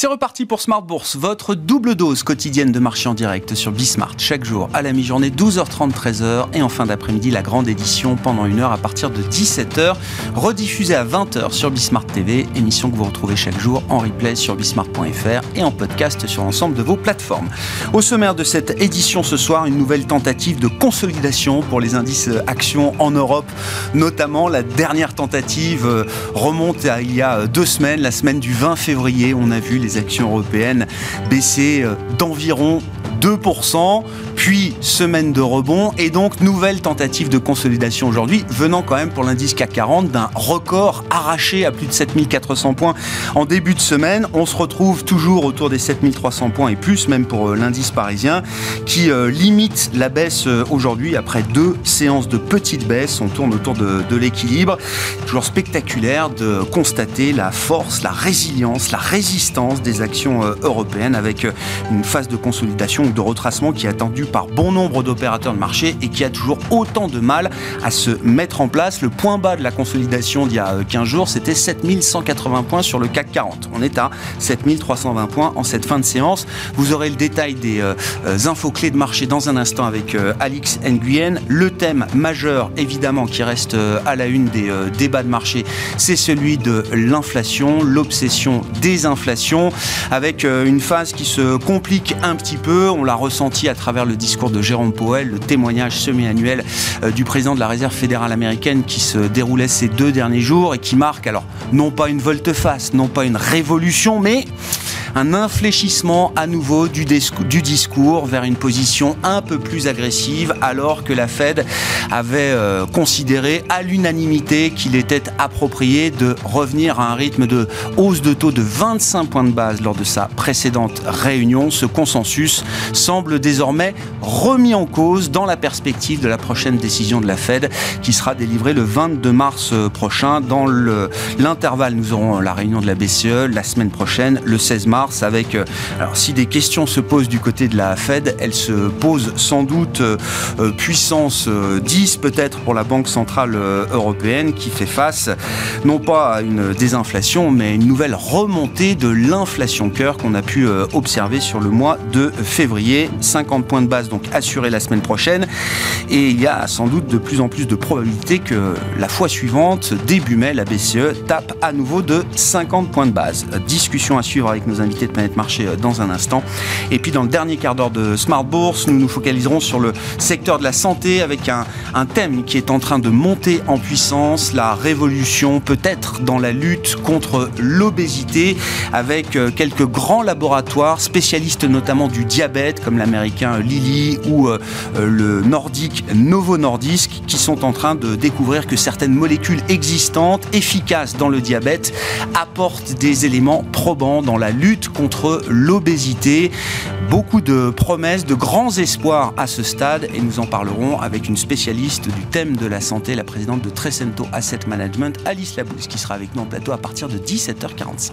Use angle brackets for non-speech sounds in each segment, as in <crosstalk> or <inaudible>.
C'est reparti pour Smart Bourse, votre double dose quotidienne de marché en direct sur Bismart chaque jour à la mi-journée 12h30 13h et en fin d'après-midi la grande édition pendant une heure à partir de 17h rediffusée à 20h sur Bismart TV, émission que vous retrouvez chaque jour en replay sur bismart.fr et en podcast sur l'ensemble de vos plateformes. Au sommaire de cette édition ce soir, une nouvelle tentative de consolidation pour les indices actions en Europe, notamment la dernière tentative euh, remonte à il y a deux semaines, la semaine du 20 février, on a vu les les actions européennes baisser euh, d'environ 2%, puis semaine de rebond et donc nouvelle tentative de consolidation aujourd'hui, venant quand même pour l'indice CAC 40 d'un record arraché à plus de 7400 points en début de semaine. On se retrouve toujours autour des 7300 points et plus, même pour euh, l'indice parisien, qui euh, limite la baisse euh, aujourd'hui après deux séances de petites baisses. On tourne autour de, de l'équilibre. Toujours spectaculaire de constater la force, la résilience, la résistance des actions européennes avec une phase de consolidation de retracement qui est attendu par bon nombre d'opérateurs de marché et qui a toujours autant de mal à se mettre en place. Le point bas de la consolidation d'il y a 15 euh, jours, c'était 7180 points sur le CAC 40. On est à 7320 points en cette fin de séance. Vous aurez le détail des euh, euh, infos clés de marché dans un instant avec Alix Nguyen. Le thème majeur, évidemment, qui reste à la une des débats de marché, c'est celui de l'inflation, l'obsession des inflations, avec une phase qui se complique un petit peu on l'a ressenti à travers le discours de Jérôme Powell, le témoignage semi-annuel euh, du président de la Réserve fédérale américaine qui se déroulait ces deux derniers jours et qui marque alors non pas une volte-face, non pas une révolution, mais un infléchissement à nouveau du, discours vers une position un peu plus agressive alors que la Fed avait euh, considéré à l'unanimité qu'il était approprié de revenir à un rythme de hausse de taux de 25 points de base lors de sa précédente réunion. Ce consensus semble désormais remis en cause dans la perspective de la prochaine décision de la Fed qui sera délivrée le 22 mars euh, prochain. Dans l'intervalle, nous aurons la réunion de la BCE la semaine prochaine, le 16 mars, avec, euh, alors si des questions se posent du côté de la Fed, elles se posent sans doute euh, puissance 10 peut-être pour la Banque Centrale Européenne qui fait face non pas à une désinflation mais à une nouvelle remontée de l'inflation cœur qu'on a pu observer sur le mois de février. 50 points de base donc assurés la semaine prochaine. Et il y a sans doute de plus en plus de probabilités que la fois suivante, début mai, la BCE tape à nouveau de 50 points de base. Discussion à suivre avec nos invités de Planète Marché euh, dans un instant. Et puis dans le dernier quart d'heure de Smart Bourse, nous nous focaliserons sur le secteur de la santé avec un, un thème qui est en train de monter en puissance, la révolution peut-être dans la lutte contre l'obésité avec euh, quelques grands laboratoires spécialistes notamment du diabète comme l'américain Lilly ou euh, le nordique Novo Nordisk qui sont en train de découvrir que certaines molécules existantes, efficaces dans le diabète, apportent des éléments probants dans la lutte contre l'obésité. Beaucoup de promesses, de grands espoirs à ce stade et nous en parlerons avec une spécialiste du thème de la santé, la présidente de Trecento Asset Management, Alice Labousse, qui sera avec nous en plateau à partir de 17h45.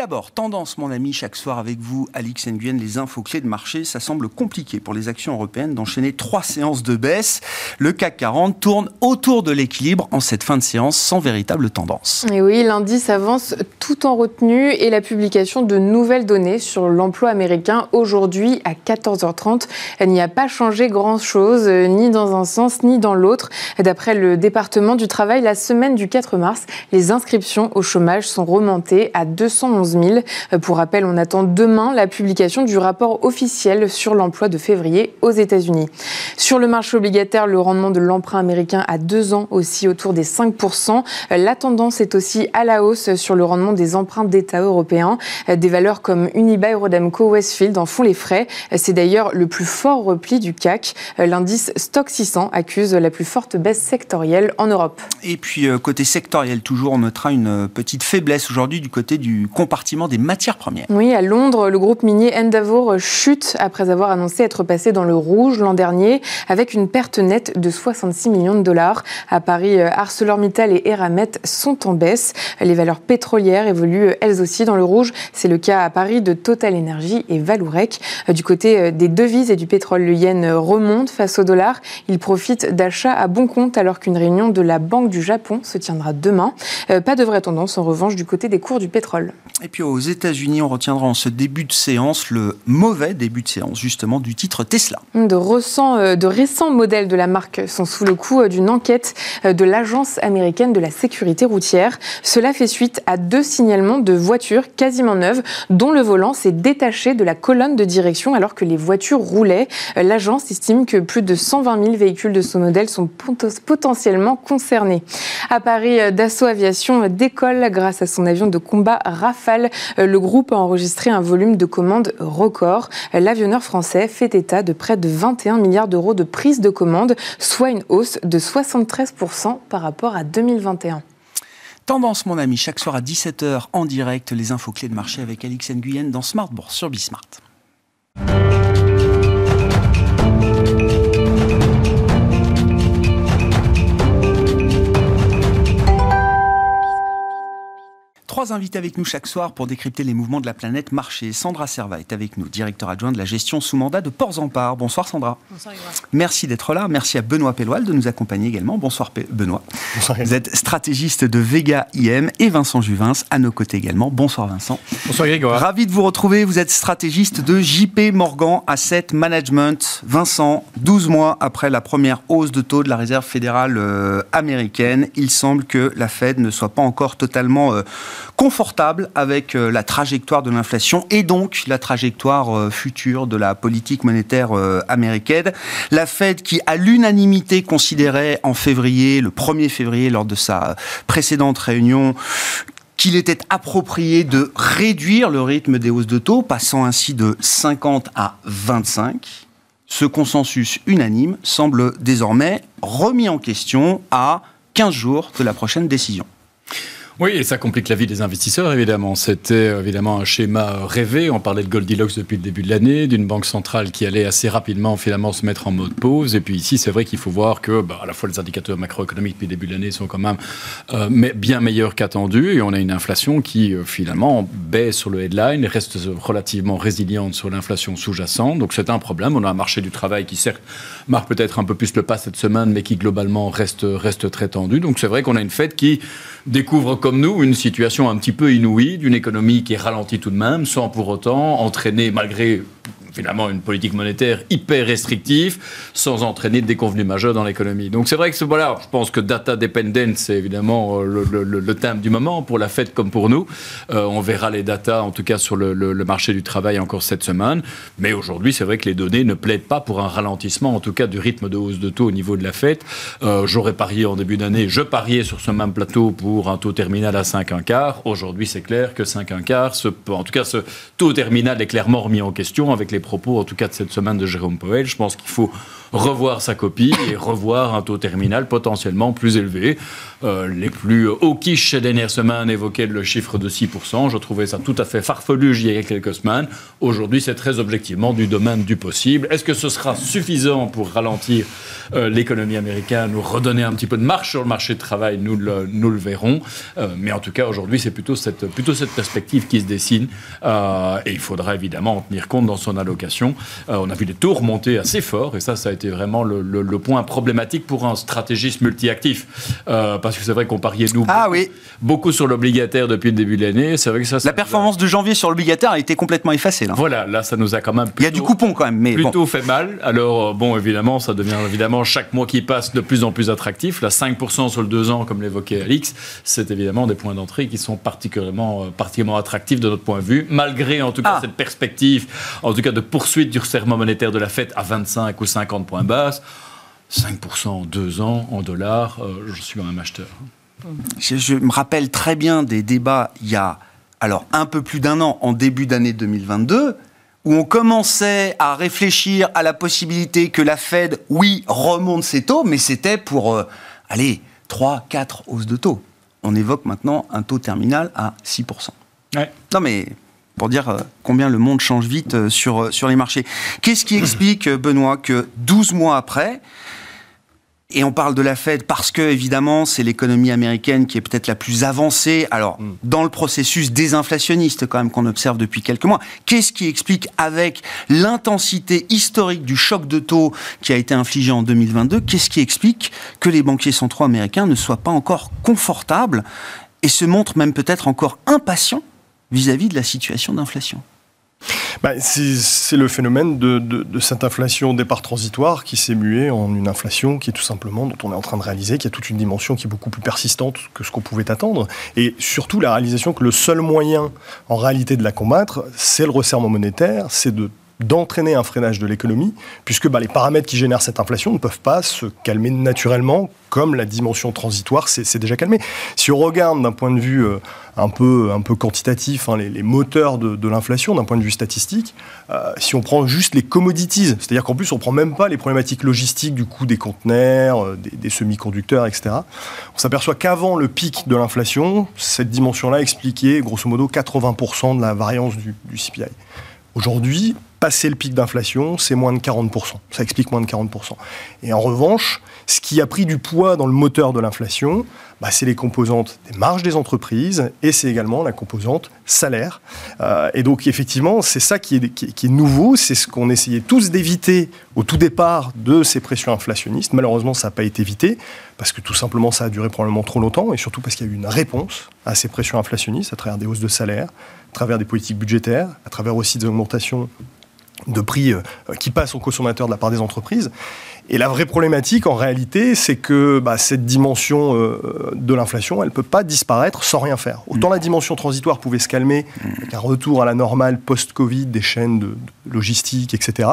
D'abord, tendance, mon ami, chaque soir avec vous, Alix Nguyen, les infos clés de marché. Ça semble compliqué pour les actions européennes d'enchaîner trois séances de baisse. Le CAC 40 tourne autour de l'équilibre en cette fin de séance sans véritable tendance. Et oui, l'indice avance tout en retenue et la publication de nouvelles données sur l'emploi américain aujourd'hui à 14h30 elle n'y a pas changé grand-chose, ni dans un sens ni dans l'autre. D'après le département du travail, la semaine du 4 mars, les inscriptions au chômage sont remontées à 211 000. Pour rappel, on attend demain la publication du rapport officiel sur l'emploi de février aux États-Unis. Sur le marché obligataire, le rendement de l'emprunt américain à deux ans aussi autour des 5%. La tendance est aussi à la hausse sur le rendement des emprunts d'État européens. Des valeurs comme Unibail, Rodamco, Westfield en font les frais. C'est d'ailleurs le plus fort repli du CAC. L'indice Stock 600 accuse la plus forte baisse sectorielle en Europe. Et puis, euh, côté sectoriel, toujours, on notera une petite faiblesse aujourd'hui du côté du Oui, à Londres, le groupe minier Endeavour chute après avoir annoncé être passé dans le rouge l'an dernier avec une perte nette de 66 millions de dollars. À Paris, ArcelorMittal et Eramet sont en baisse. Les valeurs pétrolières évoluent elles aussi dans le rouge. C'est le cas à Paris de Total Energy et Valourec. Du côté des devises et du pétrole, le yen remonte face au dollar. Il profite d'achats à bon compte alors qu'une réunion de la Banque du Japon se tiendra demain. Euh, pas de vraie tendance en revanche du côté des cours du pétrole. Et puis aux États-Unis, on retiendra en ce début de séance le mauvais début de séance justement du titre Tesla. De, récents, euh, récents modèles de la marque sont sous le coup euh, d'une enquête de l'Agence américaine de la sécurité routière. Cela fait suite à deux signalements de voitures quasiment neuves dont le volant s'est détaché de la colonne de direction alors que les voitures roulaient. L'agence estime que plus de 120 000 véhicules de ce modèle sont potentiellement concernés. À Paris, Dassault Aviation décolle grâce à son avion de combat Rafale. Le groupe a enregistré un volume de commandes record. L'avionneur français fait état de près de 21 milliards d'euros de prise de commandes, soit une hausse de 73% par rapport à 2021. Tendance, mon ami, chaque soir à 17h en direct, les infos clés de marché avec Alix Nguyen dans Smart Bourse sur Bismart. Trois invités avec nous chaque soir pour décrypter les mouvements de la planète marché. Sandra Serva est avec nous, directeur adjoint de la gestion sous mandat de Ports en Part. Bonsoir Sandra. Bonsoir Merci d'être là. Merci à Benoît Pelloil de nous accompagner également. Bonsoir Benoît. Bonsoir Vous êtes stratégiste de Vega IM et Vincent Juvins à nos côtés également. Bonsoir Vincent. Bonsoir Grégoire. Ravi de vous retrouver. Vous êtes stratégiste de JP Morgan Asset Management. Vincent, 12 mois après la première hausse de taux de la réserve fédérale euh, américaine, il semble que la Fed ne soit pas encore totalement euh, confortable avec euh, la trajectoire de l'inflation et donc la trajectoire euh, future de la politique monétaire euh, américaine. La Fed qui, à l'unanimité, considérait en février, le 1er février, lors de sa précédente réunion, qu'il était approprié de réduire le rythme des hausses de taux, passant ainsi de 50 à 25. Ce consensus unanime semble désormais remis en question à 15 jours de la prochaine décision. Oui, et ça complique la vie des investisseurs, évidemment. C'était euh, évidemment un schéma rêvé. On parlait de Goldilocks depuis le début de l'année, d'une banque centrale qui allait assez rapidement, finalement, se mettre en mode pause. Et puis ici, c'est vrai qu'il faut voir que, bah, à la fois, les indicateurs macroéconomiques depuis le début de l'année sont quand même euh, bien meilleurs qu'attendus. Et on a une inflation qui, euh, finalement, baisse sur le headline, reste relativement résiliente sur l'inflation sous-jacente. Donc c'est un problème. On a un marché du travail qui, certes, marque peut-être un peu plus le pas cette semaine, mais qui, globalement, reste, reste très tendu. Donc c'est vrai qu'on a une fête qui découvre comme nous une situation un petit peu inouïe d'une économie qui est ralentie tout de même, sans pour autant entraîner, malgré finalement une politique monétaire hyper restrictive sans entraîner de déconvenus majeurs dans l'économie. Donc c'est vrai que voilà, je pense que data dependent, c'est évidemment euh, le, thème du moment pour la fête comme pour nous. Euh, on verra les data en tout cas sur le, marché du travail encore cette semaine. Mais aujourd'hui, c'est vrai que les données ne plaident pas pour un ralentissement, en tout cas du rythme de hausse de taux au niveau de la fête. Euh, j'aurais parié en début d'année, je pariais sur ce même plateau pour un taux terminal à 5,1 quart. Aujourd'hui, c'est clair que 5,1 quart, en tout cas ce taux terminal est clairement remis en question avec les propos, en tout cas de cette semaine de Jérôme Powell. Je pense qu'il faut revoir sa copie et <laughs> revoir un taux terminal potentiellement plus élevé. Euh, les plus hauts quiches ces dernières semaines évoquaient le chiffre de 6%. Je trouvais ça tout à fait farfelu il y a quelques semaines. Aujourd'hui, c'est très objectivement du domaine du possible. Est-ce que ce sera suffisant pour ralentir euh, l'économie américaine ou redonner un petit peu de marche sur le marché de travail? Nous le, nous le verrons. Euh, mais en tout cas, aujourd'hui, c'est plutôt cette, plutôt cette perspective qui se dessine. et il faudra évidemment en tenir compte dans son allocation. on a vu les taux remonter assez fort et ça, ça a été vraiment le, point problématique pour un stratégiste multi-actif. Euh, parce que c'est vrai qu'on pariait, nous, ah, beaucoup, oui. beaucoup sur l'obligataire depuis le début de l'année. C'est vrai que ça, La performance de janvier sur l'obligataire a été complètement effacée. Là. Voilà, là, ça nous a quand même. Il y a du coupon quand même, mais. Plutôt fait mal. Alors, euh, bon, évidemment, ça devient évidemment chaque mois qui passe de plus en plus attractif. Là, 5% sur le 2 ans, comme l'évoquait Alix, c'est évidemment des points d'entrée qui sont particulièrement, euh, particulièrement attractifs de notre point de vue, malgré en tout cas ah. cette perspective, en tout cas de poursuite du resserrement monétaire de la fête à 25 ou 50 points basse. 5% en deux ans en dollars, euh, je suis un acheteur. Je, me rappelle très bien des débats il y a alors un peu plus d'un an, en début d'année 2022, où on commençait à réfléchir à la possibilité que la Fed, oui, remonte ses taux, mais c'était pour, euh, allez, 3, 4 hausses de taux. On évoque maintenant un taux terminal à 6%. Non mais pour dire combien le monde change vite sur, sur les marchés. Qu'est-ce qui explique, Benoît, que 12 mois après, et on parle de la Fed parce que, évidemment, c'est l'économie américaine qui est peut-être la plus avancée. Alors, mm. dans le processus désinflationniste, quand même, qu'on observe depuis quelques mois, qu'est-ce qui explique, avec l'intensité historique du choc de taux qui a été infligé en 2022, qu'est-ce qui explique que les banquiers centraux américains ne soient pas encore confortables et se montrent même peut-être encore impatients vis-à-vis de la situation d'inflation bah, c'est le phénomène de, cette inflation départ transitoire qui s'est muée en une inflation qui est tout simplement, dont on est en train de réaliser, qui a toute une dimension qui est beaucoup plus persistante que ce qu'on pouvait attendre. Et surtout la réalisation que le seul moyen en réalité de la combattre, c'est le resserrement monétaire, c'est de d'entraîner un freinage de l'économie, puisque bah, les paramètres qui génèrent cette inflation ne peuvent pas se calmer naturellement, comme la dimension transitoire s'est déjà calmée. Si on regarde d'un point de vue euh, un, peu, un peu quantitatif hein, les, moteurs de, l'inflation, d'un point de vue statistique, euh, si on prend juste les commodities, c'est-à-dire qu'en plus on ne prend même pas les problématiques logistiques du coût des conteneurs, euh, des, semi-conducteurs, etc., on s'aperçoit qu'avant le pic de l'inflation, cette dimension-là expliquait grosso modo 80% de la variance du, du CPI. Aujourd'hui, passer le pic d'inflation, c'est moins de 40%. Ça explique moins de 40%. Et en revanche, ce qui a pris du poids dans le moteur de l'inflation, bah, c'est les composantes des marges des entreprises et c'est également la composante salaire. Euh, et donc effectivement, c'est ça qui est, qui, est, nouveau, c'est ce qu'on essayait tous d'éviter au tout départ de ces pressions inflationnistes. Malheureusement, ça n'a pas été évité parce que tout simplement ça a duré probablement trop longtemps et surtout parce qu'il y a eu une réponse à ces pressions inflationnistes à travers des hausses de salaire, à travers des politiques budgétaires, à travers aussi des augmentations de prix euh, qui passent aux consommateurs de la part des entreprises. Et la vraie problématique, en réalité, c'est que bah, cette dimension euh, de l'inflation, elle ne peut pas disparaître sans rien faire. Autant mm. la dimension transitoire pouvait se calmer avec un retour à la normale post-Covid des chaînes de, de logistique, etc.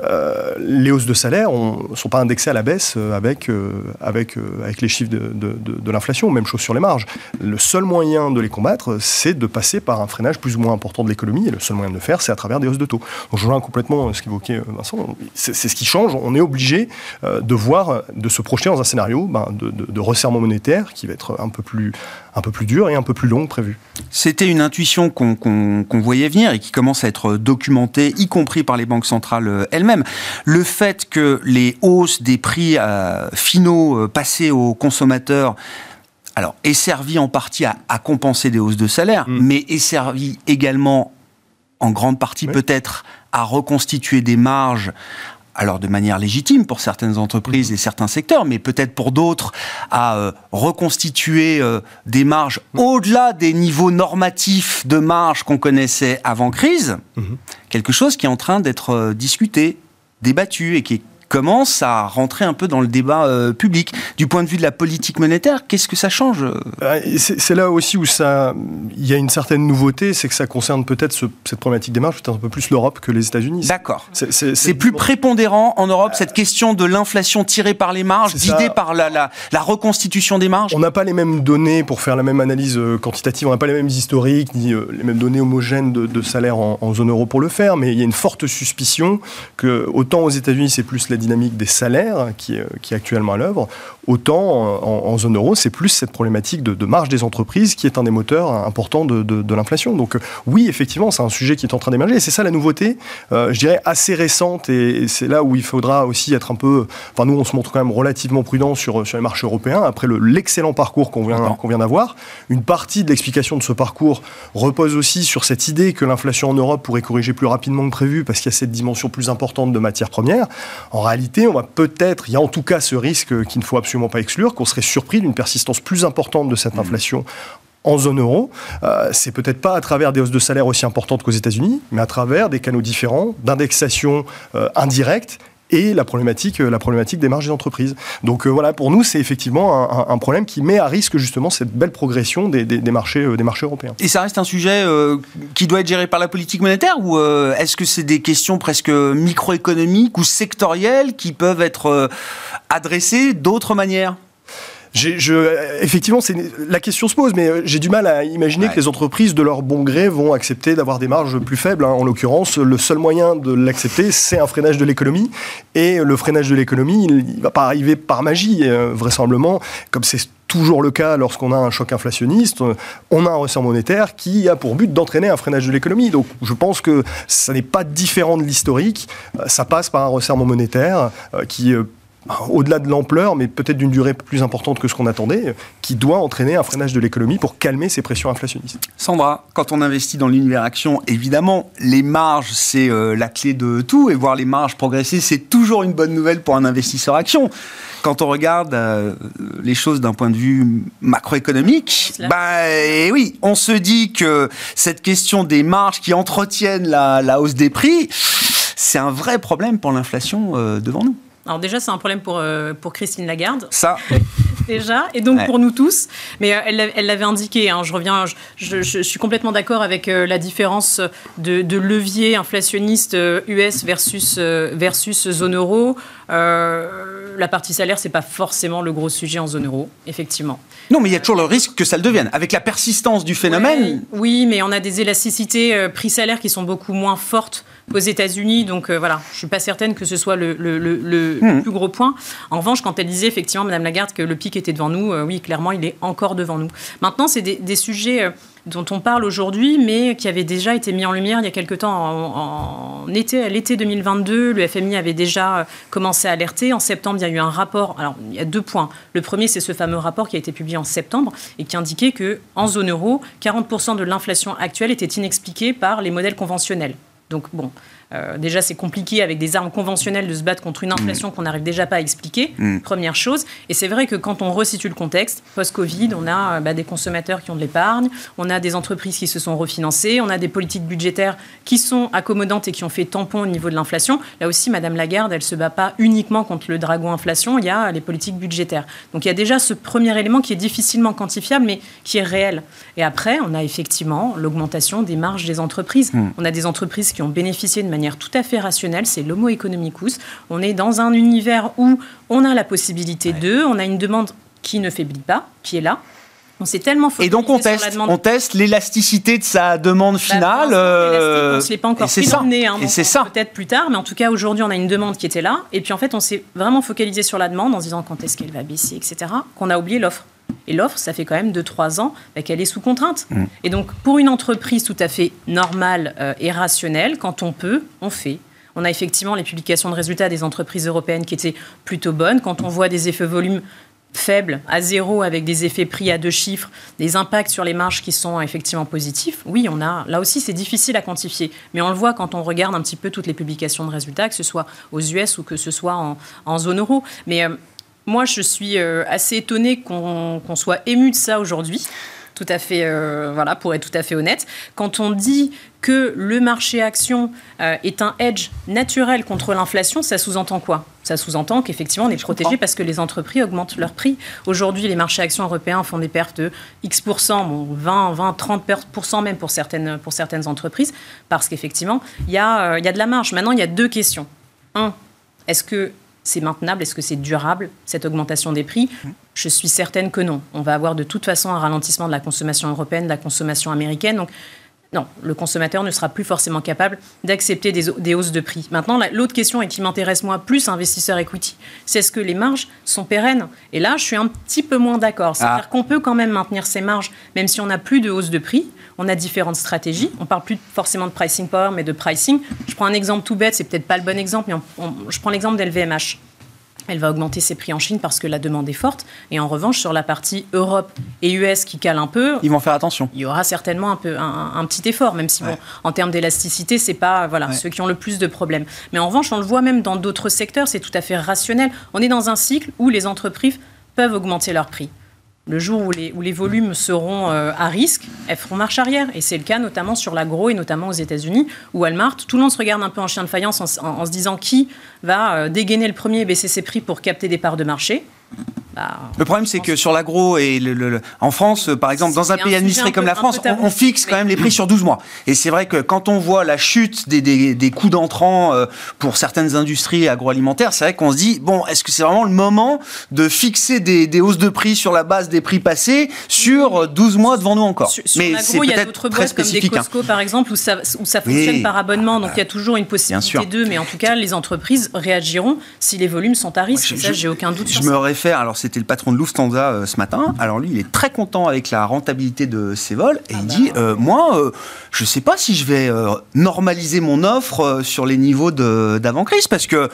Euh, les hausses de salaire ne sont pas indexées à la baisse euh, avec, euh, avec, avec les chiffres de, de, l'inflation. Même chose sur les marges. Le seul moyen de les combattre, c'est de passer par un freinage plus ou moins important de l'économie. Et le seul moyen de le faire, c'est à travers des hausses de taux. Donc je rejoins complètement ce qu'évoquait Vincent. C'est ce qui change. On est obligé de voir, de se projeter dans un scénario ben, de, resserrement monétaire qui va être un peu plus, un peu plus dur et un peu plus long que prévu. C'était une intuition qu'on voyait venir et qui commence à être documentée, y compris par les banques centrales elles même Le fait que les hausses des prix euh, finaux euh, passés aux consommateurs alors, est servi en partie à, compenser des hausses de salaire, mm. mais est servi également en grande partie peut-être à reconstituer des marges alors de manière légitime pour certaines entreprises mm. et certains secteurs, mais peut-être pour d'autres à euh, reconstituer des marges mm. au-delà des niveaux normatifs de marge qu'on connaissait avant crise, mm-hmm. quelque chose qui est en train d'être discuté, débattu et qui commence à rentrer un peu dans le débat euh, public. Du point de vue de la politique monétaire, qu'est-ce que ça change euh, C'est là aussi où ça, il y a une certaine nouveauté, c'est que ça concerne peut-être cette problématique des marges, peut-être un peu plus l'Europe que les États-Unis. D'accord. C'est plus prépondérant en Europe cette question de l'inflation tirée par les marges, guidée par la, la, reconstitution des marges? On n'a pas les mêmes données pour faire la même analyse euh, quantitative, on n'a pas les mêmes historiques ni les mêmes données homogènes de, de salaire en, en, zone euro pour le faire, mais il y a une forte suspicion que autant aux États-Unis c'est plus la dynamique des salaires qui, euh, qui est actuellement à l'œuvre, autant en, zone euro, c'est plus cette problématique de, marge des entreprises qui est un des moteurs importants de, de, l'inflation. Donc euh, oui, effectivement, c'est un sujet qui est en train d'émerger et c'est ça la nouveauté, euh, je dirais, assez récente et, c'est là où il faudra aussi être un peu... Enfin, nous, on se montre quand même relativement prudent sur, sur les marchés européens après l'excellent parcours qu'on vient, qu'on vient d'avoir. Une partie de l'explication de ce parcours repose aussi sur cette idée que l'inflation en Europe pourrait corriger plus rapidement que prévu parce qu'il y a cette dimension plus importante de matières premières. En réalité, on va peut-être, il y a en tout cas ce risque qu'il ne faut absolument pas exclure, qu'on serait surpris d'une persistance plus importante de cette mmh. inflation en zone euro, euh, c'est peut-être pas à travers des hausses de salaire aussi importantes qu'aux États-Unis, mais à travers des canaux différents d'indexation euh, indirecte et la problématique, euh, la problématique des marges des. Donc euh, voilà, pour nous, c'est effectivement un, problème qui met à risque justement cette belle progression des, marchés, euh, des marchés européens. Et ça reste un sujet qui doit être géré par la politique monétaire ou est-ce que c'est des questions presque microéconomiques ou sectorielles qui peuvent être adressées d'autres manières? Je, effectivement, la question se pose, mais euh, j'ai du mal à imaginer que les entreprises, de leur bon gré, vont accepter d'avoir des marges plus faibles. Hein. En l'occurrence, le seul moyen de l'accepter, c'est un freinage de l'économie. Et le freinage de l'économie, il ne va pas arriver par magie, euh, vraisemblablement, comme c'est toujours le cas lorsqu'on a un choc inflationniste. On a un ressort monétaire qui a pour but d'entraîner un freinage de l'économie. Donc je pense que ça n'est pas différent de l'historique. Ça passe par un resserrement monétaire qui au-delà de l'ampleur, mais peut-être d'une durée plus importante que ce qu'on attendait, qui doit entraîner un freinage de l'économie pour calmer ces pressions inflationnistes. Sandra, quand on investit dans l'univers action, évidemment, les marges, c'est euh, la clé de tout, et voir les marges progresser, c'est toujours une bonne nouvelle pour un investisseur action. Quand on regarde euh, les choses d'un point de vue macroéconomique, bah oui, on se dit que cette question des marges qui entretiennent la, hausse des prix, c'est un vrai problème pour l'inflation euh, devant nous. Alors déjà, c'est un problème pour, euh, pour Christine Lagarde. Ça. <laughs> déjà, et donc pour nous tous. Mais euh, elle l'avait indiqué, hein, je reviens, je, suis complètement d'accord avec euh, la différence de, de, levier inflationniste US versus, versus zone euro. La partie salaire, c'est pas forcément le gros sujet en zone euro, effectivement. Non, mais il y a toujours le risque que ça le devienne. Avec la persistance du phénomène. oui, mais on a des élasticités prix-salaire qui sont beaucoup moins fortes aux États-Unis. Donc voilà, je suis pas certaine que ce soit le, le, le, hmm. plus gros point. En revanche, quand elle disait effectivement, Madame Lagarde, que le pic était devant nous, euh, oui, clairement, il est encore devant nous. Maintenant, c'est des, sujets euh, dont on parle aujourd'hui, mais qui avaient déjà été mis en lumière il y a quelque temps. En, été, à l'été 2022, le FMI avait déjà euh, commencé à alerter. En septembre, il y a eu un rapport. Alors, il y a deux points. Le premier, c'est ce fameux rapport qui a été publié en septembre et qui indiquait que en zone euro, 40% de l'inflation actuelle était inexpliquée par les modèles conventionnels. Donc bon, euh, déjà, c'est compliqué avec des armes conventionnelles de se battre contre une inflation mm. qu'on n'arrive déjà pas à expliquer, mm. première chose. Et c'est vrai que quand on resitue le contexte, post-Covid, on a euh, bah, des consommateurs qui ont de l'épargne, on a des entreprises qui se sont refinancées, on a des politiques budgétaires qui sont accommodantes et qui ont fait tampon au niveau de l'inflation. Là aussi, Madame Lagarde, elle ne se bat pas uniquement contre le dragon inflation, il y a les politiques budgétaires. Donc il y a déjà ce premier élément qui est difficilement quantifiable, mais qui est réel. Et après, on a effectivement l'augmentation des marges des entreprises. Mm. On a des entreprises qui ont bénéficié de manière tout à fait rationnelle, c'est l'homo economicus. On est dans un univers où on a la possibilité de, on a une demande qui ne faiblit pas, qui est là. On s'est tellement Et donc on teste, on teste l'élasticité de sa demande bah, finale. on ne se l'est pas encore pris dans le nez. Hein, et c'est ça. Peut-être plus tard, mais en tout cas aujourd'hui on a une demande qui était là. Et puis en fait on s'est vraiment focalisé sur la demande en se disant quand est-ce qu'elle va baisser, etc. Qu'on a oublié l'offre. Et l'offre, ça fait quand même 2-3 ans bah, qu'elle est sous contrainte. Mm. Et donc, pour une entreprise tout à fait normale euh, et rationnelle, quand on peut, on fait. On a effectivement les publications de résultats des entreprises européennes qui étaient plutôt bonnes. Quand on voit des effets volumes faibles, à zéro, avec des effets prix à deux chiffres, des impacts sur les marges qui sont effectivement positifs, oui, on a. Là aussi, c'est difficile à quantifier. Mais on le voit quand on regarde un petit peu toutes les publications de résultats, que ce soit aux US ou que ce soit en, zone euro. Mais. Euh, moi, je suis euh, assez étonnée qu'on soit ému de ça aujourd'hui. Tout à fait, euh, voilà, pour être tout à fait honnête. Quand on dit que le marché action euh, est un edge naturel contre l'inflation, ça sous-entend quoi? Ça sous-entend qu'effectivement, on est protégé parce que les entreprises augmentent leurs prix. Aujourd'hui, les marchés actions européens font des pertes de X%, bon, 20, 20, 30% même pour certaines, pour certaines entreprises, parce qu'effectivement, il y, a, il y a de la marge. Maintenant, il y a deux questions. Un, est-ce que c'est maintenable? Est-ce que c'est durable, cette augmentation des prix? Je suis certaine que non. On va avoir de toute façon un ralentissement de la consommation européenne, de la consommation américaine. Donc, non, le consommateur ne sera plus forcément capable d'accepter des, hausses de prix. Maintenant, l'autre question, et qui m'intéresse moi plus, investisseur equity, c'est est-ce que les marges sont pérennes Et là, je suis un petit peu moins d'accord. C'est-à-dire ah. qu'on peut quand même maintenir ces marges, même si on n'a plus de hausse de prix. On a différentes stratégies. On parle plus forcément de pricing power, mais de pricing. Je prends un exemple tout bête, c'est peut-être pas le bon exemple, mais je prends l'exemple d'LVMH elle va augmenter ses prix en Chine parce que la demande est forte. Et en revanche, sur la partie Europe et US qui cale un peu, ils vont faire attention. Il y aura certainement un peu un, petit effort, même si bon, en termes d'élasticité, c'est pas voilà ceux qui ont le plus de problèmes. Mais en revanche, on le voit même dans d'autres secteurs, c'est tout à fait rationnel. On est dans un cycle où les entreprises peuvent augmenter leurs prix le jour où les, volumes seront euh, à risque, elles feront marche arrière. Et c'est le cas notamment sur l'agro et notamment aux États-Unis, où Walmart, tout le monde se regarde un peu en chien de faïence en, se disant qui va euh, dégainer le premier et baisser ses prix pour capter des parts de marché. Bah, le problème, c'est que sur l'agro et le, en France, par exemple, dans un pays administré comme la France, on, fixe quand même les prix sur 12 mois. Et c'est vrai que quand on voit la chute des, des, coûts d'entrant euh, pour certaines industries agroalimentaires, c'est vrai qu'on se dit, bon, est-ce que c'est vraiment le moment de fixer des, des, hausses de prix sur la base des prix passés sur 12 mois devant nous encore? Sur, Mais c'est il y a d'autres boîtes comme des hein. Costco, par exemple, où ça, où ça fonctionne par abonnement. Donc il y a toujours une possibilité d'eux. Mais en tout cas, les entreprises réagiront si les volumes sont à risque. ça, j'ai aucun doute je me alors c'était le patron de Lufthansa ce matin. Alors lui, il est très content avec la rentabilité de ses vols et il ah dit bah. moi, je ne sais pas si je vais normaliser mon offre sur les niveaux d'avant crise parce que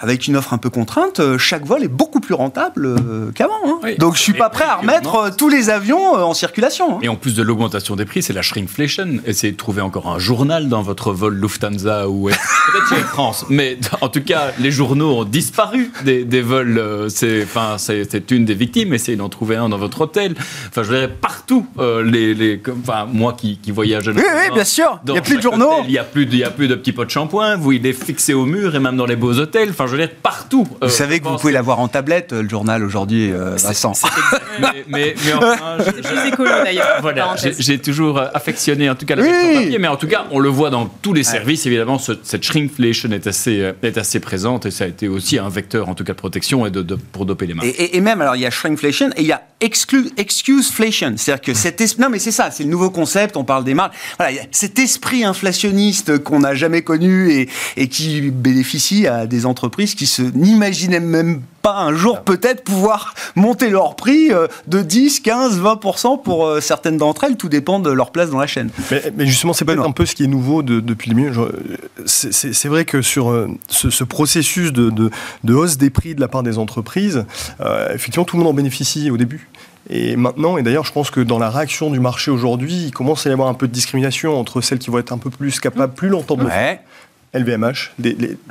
avec une offre un peu contrainte, chaque vol est beaucoup plus rentable qu'avant. Hein. Donc je suis pas prêt à remettre tous les avions en circulation. Hein. Et en plus de l'augmentation des prix, c'est la shrinkflation. Essayez de trouver encore un journal dans votre vol Lufthansa ou peut-être <laughs> France, mais en tout cas, les journaux ont disparu des, vols. Euh, c'est, enfin, c'est une des victimes. Essayez d'en trouver un dans votre hôtel. Enfin, je verrais partout euh, les, les, enfin, moi qui, qui voyage. Oui, oui, bien sûr. Il n'y a plus de journaux. il y a plus, de, il y a plus de petits pots de shampoing. Vous, il est fixé au mur et même dans les beaux hôtels. Enfin, je veux dire partout. Euh, vous savez que vous pouvez l'avoir en tablette, le journal aujourd'hui, Vincent. mais, mais, mais enfin, <laughs> plus écolo d'ailleurs. Voilà, j'ai toujours affectionné en tout cas la oui. papier, mais en tout cas, on le voit dans tous les services. Évidemment, cette shrinkflation est assez, est assez présente et ça a été aussi un vecteur en tout cas de protection et de, pour doper les marques. Et, et, même, alors il y a shrinkflation et il y a exclu, excuseflation. C'est-à-dire que cet esprit, non mais c'est ça, c'est le nouveau concept, on parle des marques. Voilà, cet esprit inflationniste qu'on n'a jamais connu et, et, qui bénéficie à des entreprises qui se n'imaginaient même pas un jour ah. peut-être pouvoir monter leur prix euh, de 10, 15, 20% pour euh, certaines d'entre elles, tout dépend de leur place dans la chaîne. Mais, justement, c'est pas un peu ce qui est nouveau depuis le milieu. C'est vrai que sur euh, ce, processus de, de, hausse des prix de la part des entreprises, effectivement, tout le monde en bénéficie au début. Et maintenant, et d'ailleurs, je pense que dans la réaction du marché aujourd'hui, il commence à y avoir un peu de discrimination entre celles qui vont être un peu plus capables plus longtemps de le faire LVMH,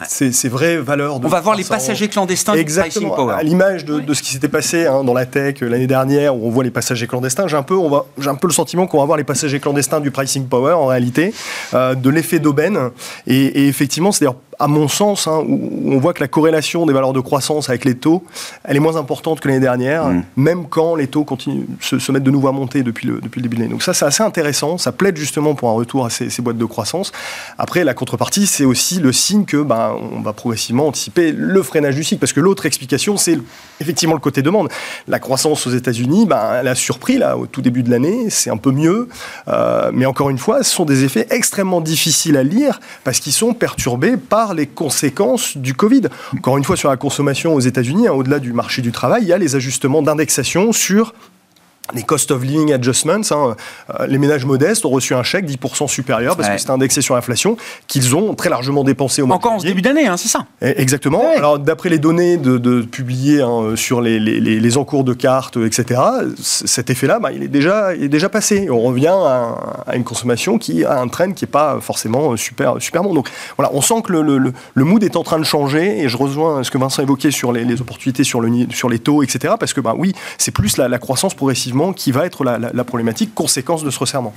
ces, vraies valeurs. De On va voir les passagers clandestins Exactement, du Power. À l'image de, ce qui s'était passé hein, dans la tech euh, l'année dernière, où on voit les passagers clandestins, j'ai un peu, on va, j'ai un peu le sentiment qu'on va voir les passagers clandestins du pricing power en réalité, euh, de l'effet d'aubaine. Et, et effectivement, c'est d'ailleurs à mon sens, hein, où on voit que la corrélation des valeurs de croissance avec les taux, elle est moins importante que l'année dernière, mm. même quand les taux continuent, se, se, mettent de nouveau à monter depuis le, depuis le début de l'année. Donc ça, c'est assez intéressant. Ça plaide justement pour un retour à ces, ces, boîtes de croissance. Après, la contrepartie, c'est aussi le signe que ben, on va progressivement anticiper le freinage du cycle, parce que l'autre explication, c'est effectivement le côté demande. La croissance aux États-Unis, ben, elle a surpris là au tout début de l'année, c'est un peu mieux, euh, mais encore une fois, ce sont des effets extrêmement difficiles à lire parce qu'ils sont perturbés par les conséquences du Covid. Encore une fois, sur la consommation aux États-Unis, hein, au-delà du marché du travail, il y a les ajustements d'indexation sur les cost of living adjustments, hein, euh, les ménages modestes ont reçu un chèque 10% supérieur parce que c'est indexé sur l'inflation qu'ils ont très largement dépensé au mois Encore en ce début d'année, hein, c'est ça? Exactement. Alors d'après les données de, publiées hein, sur les, les, encours de cartes, etc., cet effet-là, bah, il, est déjà, il est déjà passé. On revient à, une consommation qui a un trend qui n'est pas forcément super, super bon. Donc voilà, on sent que le, le, mood est en train de changer et je rejoins ce que Vincent évoquait sur les, opportunités sur, le, sur les taux, etc., parce que bah, oui, c'est plus la, la croissance progressive qui va être la, problématique conséquence de ce resserrement.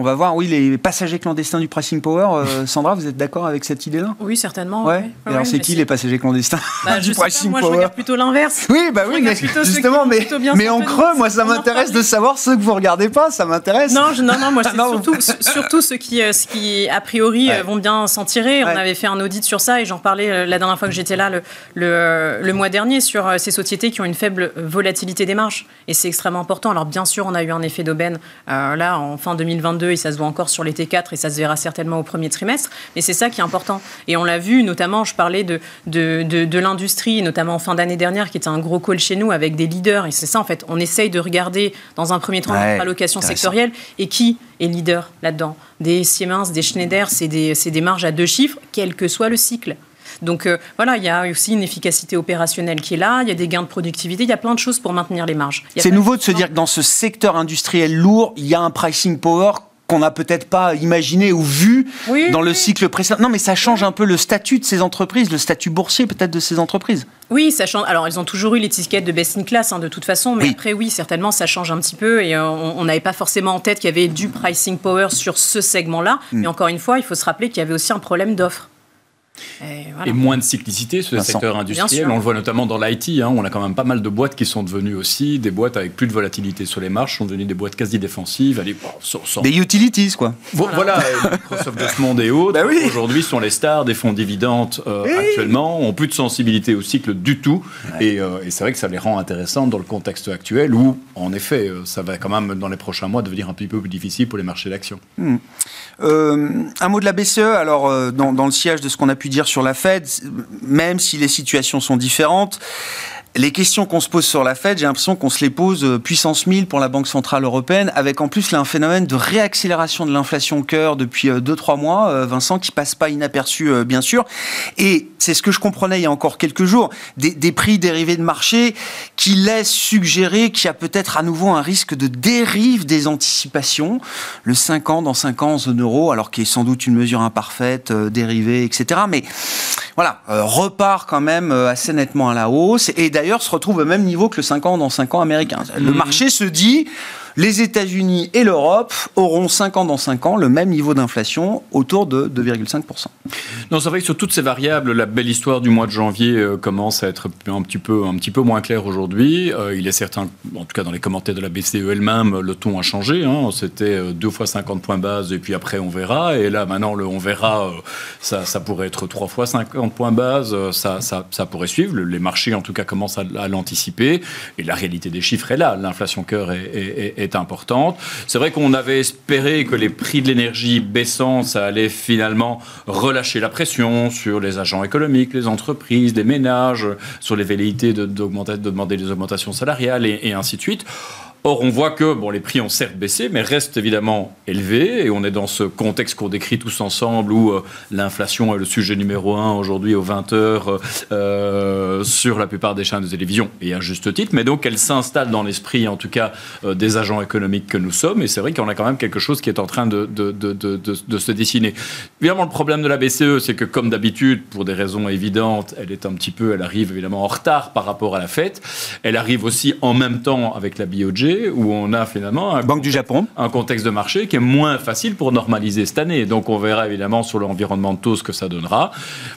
On va voir, oui, les passagers clandestins du pricing power. Euh, <laughs> Sandra, vous êtes d'accord avec cette idée-là? Oui, certainement. Ouais. alors, c'est qui les passagers clandestins bah, <laughs> du pricing moi, power je regarde plutôt l'inverse. Oui, bah oui, mais justement, mais, mais en creux, moi, ça m'intéresse de savoir ceux que vous regardez pas. Ça m'intéresse. Non, non, non, moi, <laughs> c'est surtout, surtout ceux qui, euh, qui a priori, euh, vont bien s'en tirer. On avait fait un audit sur ça et j'en parlais la dernière fois que j'étais là, le, le, le, mois dernier, sur ces sociétés qui ont une faible volatilité des marges. Et c'est extrêmement important. Alors, bien sûr, on a eu un effet d'aubaine là en fin 2022 et ça se voit encore sur les T4 et ça se verra certainement au premier trimestre. Mais c'est ça qui est important. Et on l'a vu, notamment, je parlais de, de, de, l'industrie, notamment en fin d'année dernière, qui était un gros call chez nous avec des leaders. Et c'est ça, en fait. On essaye de regarder dans un premier temps notre allocation sectorielle et qui est leader là-dedans? Des Siemens, des Schneider, c'est des, des marges à deux chiffres, quel que soit le cycle. Donc euh, voilà, il y a aussi une efficacité opérationnelle qui est là, il y a des gains de productivité, il y a plein de choses pour maintenir les marges. C'est nouveau de se dire que dans ce secteur industriel lourd, il y a un pricing power qu'on n'a peut-être pas imaginé ou vu dans le cycle précédent. Non, mais ça change un peu le statut de ces entreprises, le statut boursier peut-être de ces entreprises. Oui, ça change. Alors, ils ont toujours eu l'étiquette de best in class, hein, de toute façon, mais après, oui, certainement, ça change un petit peu et euh, on n'avait pas forcément en tête qu'il y avait du pricing power sur ce segment-là. Hmm. Mais encore une fois, il faut se rappeler qu'il y avait aussi un problème d'offre. Et, moins de cyclicité sur le secteur industriel. On le voit notamment dans l'IT. Hein. on a quand même pas mal de boîtes qui sont devenues aussi des boîtes avec plus de volatilité sur les marches, sont devenues des boîtes quasi défensives. Allez, Des utilities, quoi. Voilà, Microsoft de ce monde et autres, bah aujourd'hui sont les stars des fonds dividendes euh, actuellement, ont plus de sensibilité au cycle du tout. Euh, et, c'est vrai que ça les rend intéressantes dans le contexte actuel où, en effet, euh, ça va quand même, dans les prochains mois, devenir un petit peu plus difficile pour les marchés d'actions. Hmm. un mot de la BCE, alors, dans, dans le sillage de ce qu'on a pu dire sur la Fed, même si les situations sont différentes, les questions qu'on se pose sur la Fed, j'ai l'impression qu'on se les pose euh, puissance 1000 pour la Banque Centrale Européenne, avec en plus là un phénomène de réaccélération de l'inflation cœur depuis 2-3 euh, mois, euh, Vincent, qui passe pas inaperçu bien sûr. Et c'est ce que je comprenais il y a encore quelques jours, des, prix dérivés de marché qui laissent suggérer qu'il y a peut-être à nouveau un risque de dérive des anticipations. Le 5 ans dans 5 ans en zone euro, alors qu'il est sans doute une mesure imparfaite, dérivée, etc. Mais voilà, repart quand même assez nettement à la hausse. Et d'ailleurs, se retrouve au même niveau que le 5 ans dans 5 ans américain. Le mhm. marché se dit, les États-Unis et l'Europe auront 5 ans dans 5 ans le même niveau d'inflation autour de 2,5%. Non, c'est vrai que sur toutes ces variables, la belle histoire du mois de janvier euh, commence à être un petit peu, moins claire aujourd'hui. Euh, il est certain, en tout cas dans les commentaires de la BCE elle-même, le ton a changé. Hein. C'était 2 euh, fois 50 points base et puis après on verra. Et là maintenant, on verra, ça, pourrait être 3 fois 50 points base, ça, pourrait suivre. Les marchés en tout cas commencent à, l'anticiper. Et la réalité des chiffres est là. L'inflation cœur est importante. C'est vrai qu'on avait espéré que les prix de l'énergie baissant, ça allait finalement relâcher la pression sur les agents économiques, les entreprises, les ménages, sur les velléités de, de demander des augmentations salariales et, et ainsi de suite. Or, on voit que bon, les prix ont certes baissé, mais restent évidemment élevés. Et on est dans ce contexte qu'on décrit tous ensemble où euh, l'inflation est le sujet numéro un aujourd'hui aux 20 heures euh, sur la plupart des chaînes de télévision, et à juste titre. Mais donc, elle s'installe dans l'esprit, en tout cas, euh, des agents économiques que nous sommes. Et c'est vrai qu'on a quand même quelque chose qui est en train de, de, de, de, se dessiner. Évidemment, le problème de la BCE, c'est que, comme d'habitude, pour des raisons évidentes, elle est un petit peu, elle arrive évidemment en retard par rapport à la fête. Elle arrive aussi en même temps avec la Où on a finalement un, Banque du Japon. un contexte de marché qui est moins facile pour normaliser cette année. Donc on verra évidemment sur l'environnement de taux ce que ça donnera.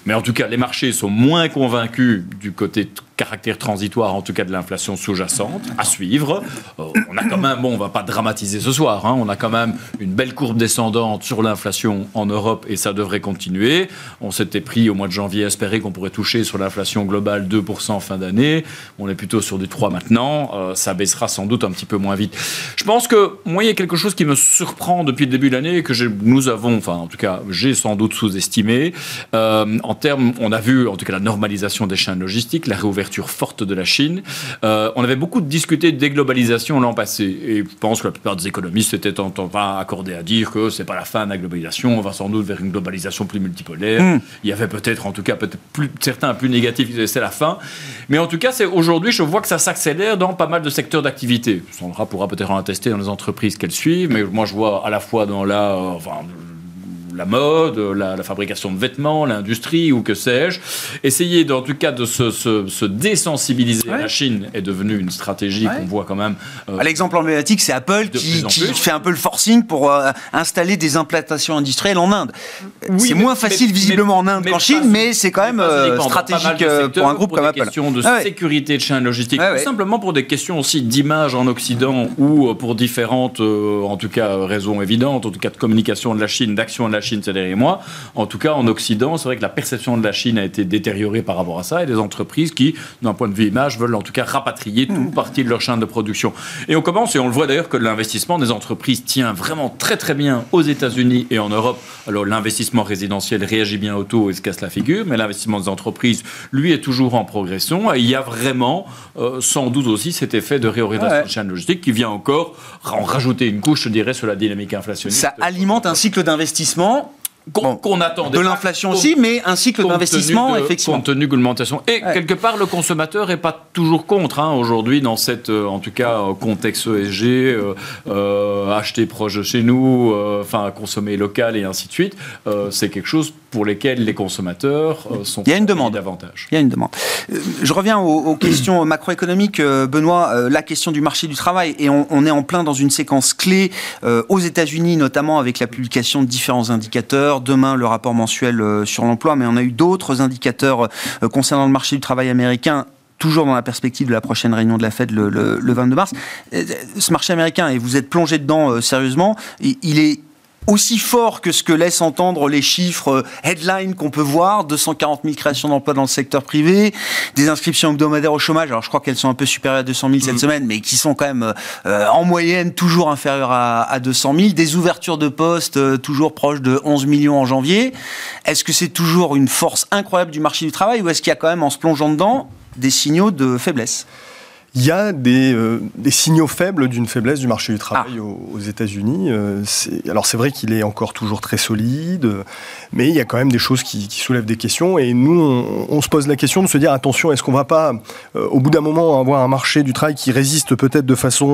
Mais en tout cas, les marchés sont moins convaincus du côté caractère transitoire, en tout cas de l'inflation sous-jacente, à suivre. Euh, on a quand même, bon, on va pas dramatiser ce soir, hein, on a quand même une belle courbe descendante sur l'inflation en Europe et ça devrait continuer. On s'était pris au mois de janvier à espérer qu'on pourrait toucher sur l'inflation globale 2% fin d'année. On est plutôt sur du 3 maintenant. Euh, ça baissera sans doute un petit peu moins vite. Je pense que moi, il y a quelque chose qui me surprend depuis le début de l'année que nous avons, enfin en tout cas, j'ai sans doute sous-estimé. Euh, en termes, on a vu en tout cas la normalisation des chaînes logistiques, la réouverture forte de la Chine. Euh, on avait beaucoup discuté de déglobalisation l'an passé. Et je pense que la plupart des économistes étaient enfin accordés à dire que c'est pas la fin de la globalisation, on va sans doute vers une globalisation plus multipolaire. Hmm. Il y avait peut-être, en tout cas, peut-être plus, certains plus négatifs qui c'est la fin. Mais en tout cas, c'est aujourd'hui, je vois que ça s'accélère dans pas mal de secteurs d'activité. Sandra pourra peut-être en attester dans les entreprises qu'elle suit, mais moi je vois à la fois dans la, euh, enfin, la mode, la, fabrication de vêtements, l'industrie ou que sais-je. Essayer, en tout cas, de se, désensibiliser à la Chine est devenu une stratégie qu'on voit quand même. Euh, L'exemple emblématique, c'est Apple qui, fait un peu le forcing pour euh, installer des implantations industrielles en Inde. c'est moins facile visiblement en Inde qu'en Chine, mais c'est quand même euh, stratégique pour un groupe comme Apple. Pour des questions de ah sécurité de chaîne logistique, tout simplement pour des questions aussi d'image en Occident ou pour différentes, en tout cas, raisons évidentes, en tout cas de communication de la Chine, d'action de la Chine ces derniers mois. En tout cas, en Occident, c'est vrai que la perception de la Chine a été détériorée par rapport à ça et des entreprises qui, d'un point de vue image, veulent en tout cas rapatrier toute mmh. partie de leur chaîne de production. Et on commence, et on le voit d'ailleurs, que l'investissement des entreprises tient vraiment très très bien aux États-Unis et en Europe. Alors l'investissement résidentiel réagit bien au taux et se casse la figure, mais l'investissement des entreprises, lui, est toujours en progression. Et il y a vraiment, euh, sans doute aussi, cet effet de réorientation de la chaîne logistique qui vient encore en rajouter une couche, je dirais, sur la dynamique inflationniste. Ça alimente un cycle d'investissement qu'on attendait. De l'inflation aussi, mais un cycle d'investissement, effectivement. Compte tenu de l'augmentation. Et quelque part, le consommateur n'est pas toujours contre, hein, aujourd'hui, dans cette, euh, en tout cas, euh, contexte ESG, euh, acheter proche de chez nous, enfin, consommer local et ainsi de suite. c'est quelque chose pour lesquels les consommateurs sont. Il y a une demande. Davantage. Il y a une demande. je reviens aux, questions macroéconomiques, Benoît. la question du marché du travail. Et on, on, est en plein dans une séquence clé aux États-Unis, notamment avec la publication de différents indicateurs Demain, le rapport mensuel euh, sur l'emploi, mais on a eu d'autres indicateurs euh, concernant le marché du travail américain toujours dans la perspective de la prochaine réunion de la Fed le, 22 mars. Euh, ce marché américain, et vous êtes plongé dedans sérieusement, il est aussi fort que ce que laissent entendre les chiffres euh, headline qu'on peut voir, 240 000 créations d'emplois dans le secteur privé, des inscriptions hebdomadaires au chômage, alors je crois qu'elles sont un peu supérieures à 200 000 cette mm. semaine, mais qui sont quand même euh, en moyenne toujours inférieures à, à, 200 000, des ouvertures de postes euh, toujours proches de 11 millions en janvier. Est-ce que c'est toujours une force incroyable du marché du travail ou est-ce qu'il y a quand même, en se plongeant dedans, des signaux de faiblesse? Il y a des, euh, des signaux faibles d'une faiblesse du marché du travail ah. aux, États-Unis. Euh, alors c'est vrai qu'il est encore toujours très solide, mais il y a quand même des choses qui, qui soulèvent des questions. Et nous, on, se pose la question de se dire attention, est-ce qu'on va pas, euh, au bout d'un moment, avoir un marché du travail qui résiste peut-être de façon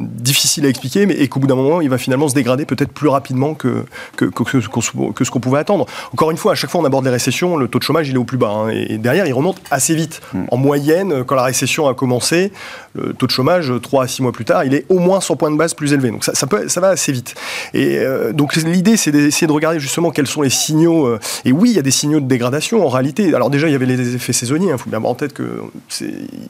difficile à expliquer, mais et qu'au bout d'un moment, il va finalement se dégrader peut-être plus rapidement que, que, que, que ce qu'on pouvait attendre. Encore une fois, à chaque fois on aborde les récessions, le taux de chômage il est au plus bas, hein, et derrière il remonte assez vite. Hmm. En moyenne, quand la récession a commencé, le taux de chômage, 3 à 6 mois plus tard, il est au moins 100 points de base plus élevé. Donc ça, ça va assez vite. Et euh, donc l'idée, c'est d'essayer de regarder justement quels sont les signaux. Euh, et oui, il y a des signaux de dégradation en réalité. Alors déjà, il y avait les effets saisonniers. Il hein. faut bien avoir en tête que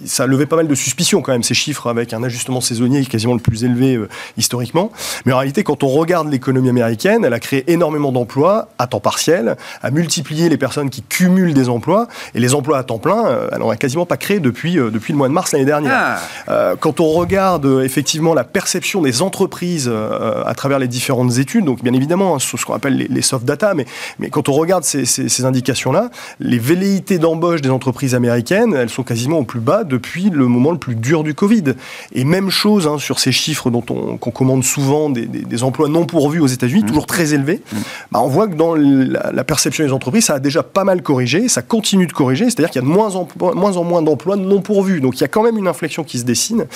ça levé pas mal de suspicions quand même, ces chiffres, avec un ajustement saisonnier quasiment le plus élevé euh, historiquement. Mais en réalité, quand on regarde l'économie américaine, elle a créé énormément d'emplois à temps partiel, a multiplié les personnes qui cumulent des emplois. Et les emplois à temps plein, elle n'en a quasiment pas créé depuis, depuis le mois de mars l'année dernière. Ah. Euh, quand on regarde euh, effectivement la perception des entreprises euh, à travers les différentes études, donc bien évidemment, hein, ce qu'on appelle les, soft data, mais, mais quand on regarde ces, ces, indications-là, les velléités d'embauche des entreprises américaines, elles sont quasiment au plus bas depuis le moment le plus dur du Covid. Et même chose hein, sur ces chiffres dont on qu'on commande souvent des, des, emplois non pourvus aux États-Unis, mmh. toujours très élevés. Mmh. Bah, on voit que dans la, perception des entreprises, ça a déjà pas mal corrigé, ça continue de corriger, c'est-à-dire qu'il y a de moins en moins, en moins d'emplois non pourvus. Donc il y a quand même une qui se dessine.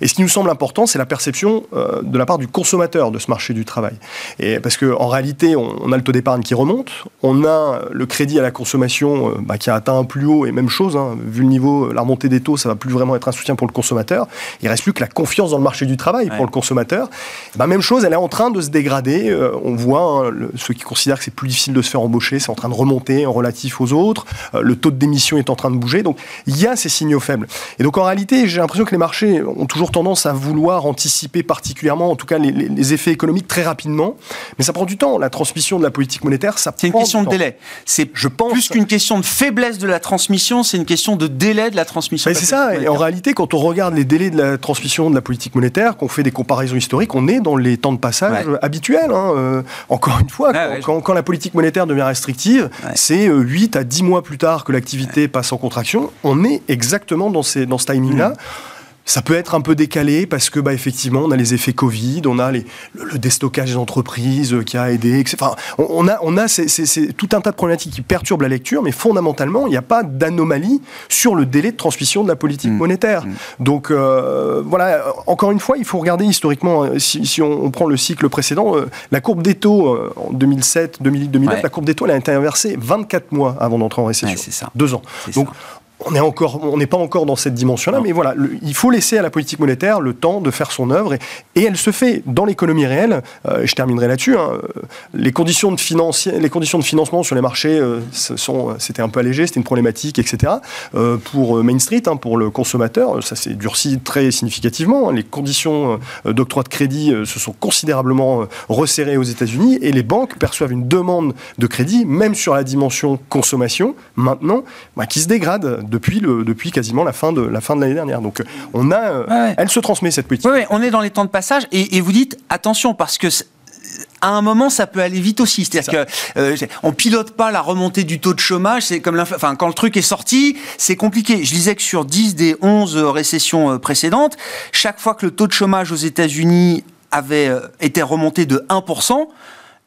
Et ce qui nous semble important, c'est la perception euh, de la part du consommateur de ce marché du travail. Et parce qu'en réalité, on, a le taux d'épargne qui remonte, on a le crédit à la consommation euh, bah, qui a atteint un plus haut, et même chose, hein, vu le niveau, la remontée des taux, ça va plus vraiment être un soutien pour le consommateur. Il reste plus que la confiance dans le marché du travail pour le consommateur. Bah, même chose, elle est en train de se dégrader. Euh, on voit hein, ceux qui considèrent que c'est plus difficile de se faire embaucher, c'est en train de remonter en relatif aux autres. le taux de démission est en train de bouger. Donc il y a ces signaux faibles. Et donc en réalité, j'ai l'impression que les marchés ont toujours tendance à vouloir anticiper particulièrement, en tout cas, les, effets économiques très rapidement. Mais ça prend du temps. La transmission de la politique monétaire, ça C'est une question de délai. C'est, je pense, plus qu'une question de faiblesse de la transmission, c'est une question de délai de la transmission. c'est ça. Et en réalité, quand on regarde les délais de la transmission de la politique monétaire, qu'on fait des comparaisons historiques, on est dans les temps de passage habituels. Hein. Euh, encore une fois, quand, la politique monétaire devient restrictive, c'est 8 euh, à 10 mois plus tard que l'activité passe en contraction. On est exactement dans, ces, dans ce timing-là. Mmh. Ça peut être un peu décalé parce que, bah, effectivement, on a les effets Covid, on a les, le, déstockage des entreprises euh, qui a aidé. Enfin, on, a, on a tout un tas de problématiques qui perturbent la lecture, mais fondamentalement, il n'y a pas d'anomalie sur le délai de transmission de la politique mmh. monétaire. Mmh. Donc, euh, voilà, encore une fois, il faut regarder historiquement, euh, si, on, prend le cycle précédent, la courbe des taux en 2007, 2008, 2009, la courbe des taux, elle a été inversée 24 mois avant d'entrer en récession. c'est ça. Deux ans. Donc, on est encore, on n'est pas encore dans cette dimension-là, mais voilà, il faut laisser à la politique monétaire le temps de faire son œuvre, et, elle se fait dans l'économie réelle. Euh, je terminerai là-dessus. Hein. les conditions de les conditions de financement sur les marchés, euh, sont, c'était un peu allégé, c'était une problématique, etc. Euh, pour Main Street, hein, pour le consommateur, ça s'est durci très significativement. Hein. Les conditions d'octroi de crédit se sont considérablement resserrées aux États-Unis, et les banques perçoivent une demande de crédit, même sur la dimension consommation, maintenant, bah, qui se dégrade depuis, le, depuis quasiment la fin de la fin de l'année dernière. Donc on a, euh, elle se transmet cette politique. Oui, on est dans les temps de passage et, vous dites attention parce que à un moment, ça peut aller vite aussi. C'est-à-dire qu'on euh, on pilote pas la remontée du taux de chômage. C'est comme enfin, quand le truc est sorti, c'est compliqué. Je disais que sur 10 des 11 récessions euh, précédentes, chaque fois que le taux de chômage aux États-Unis avait été remonté de 1%,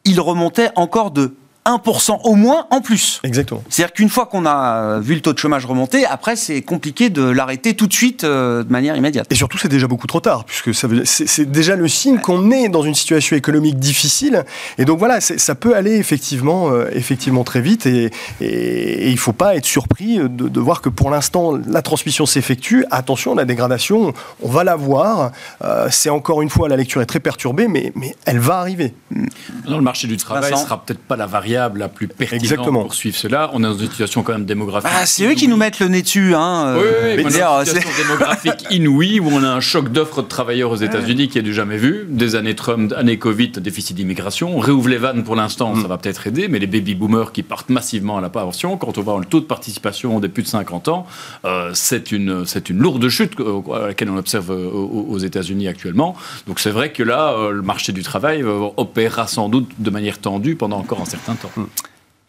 il remontait encore de 1% au moins en plus. Exactement. C'est-à-dire qu'une fois qu'on a vu le taux de chômage remonter, après c'est compliqué de l'arrêter tout de suite euh, de manière immédiate. Et surtout c'est déjà beaucoup trop tard, puisque c'est déjà le signe qu'on est dans une situation économique difficile. Et donc voilà, ça peut aller effectivement, euh, effectivement très vite. Et, et, il ne faut pas être surpris de, de voir que pour l'instant la transmission s'effectue. Attention, la dégradation, on va la voir. Euh, c'est encore une fois, la lecture est très perturbée, mais, mais elle va arriver. Dans le marché du travail, ce sera peut-être pas la variable la plus pertinente pour suivre cela. On est dans une situation quand même démographique. Ah, c'est eux qui nous mettent le nez dessus. Hein, oui, oui, oui une situation démographique <laughs> inouïe où on a un choc d'offres de travailleurs aux États-Unis qui est du jamais vu. Des années Trump, années Covid, déficit d'immigration. On réouvre les vannes pour l'instant, ça mm. va peut-être aider, mais les baby boomers qui partent massivement à la pension, quand on voit le taux de participation des plus de 50 ans, euh, c'est une, une lourde chute à laquelle on observe euh, aux, États-Unis actuellement. Donc c'est vrai que là, euh, le marché du travail opérera sans doute de manière tendue pendant encore un certain temps. と。うん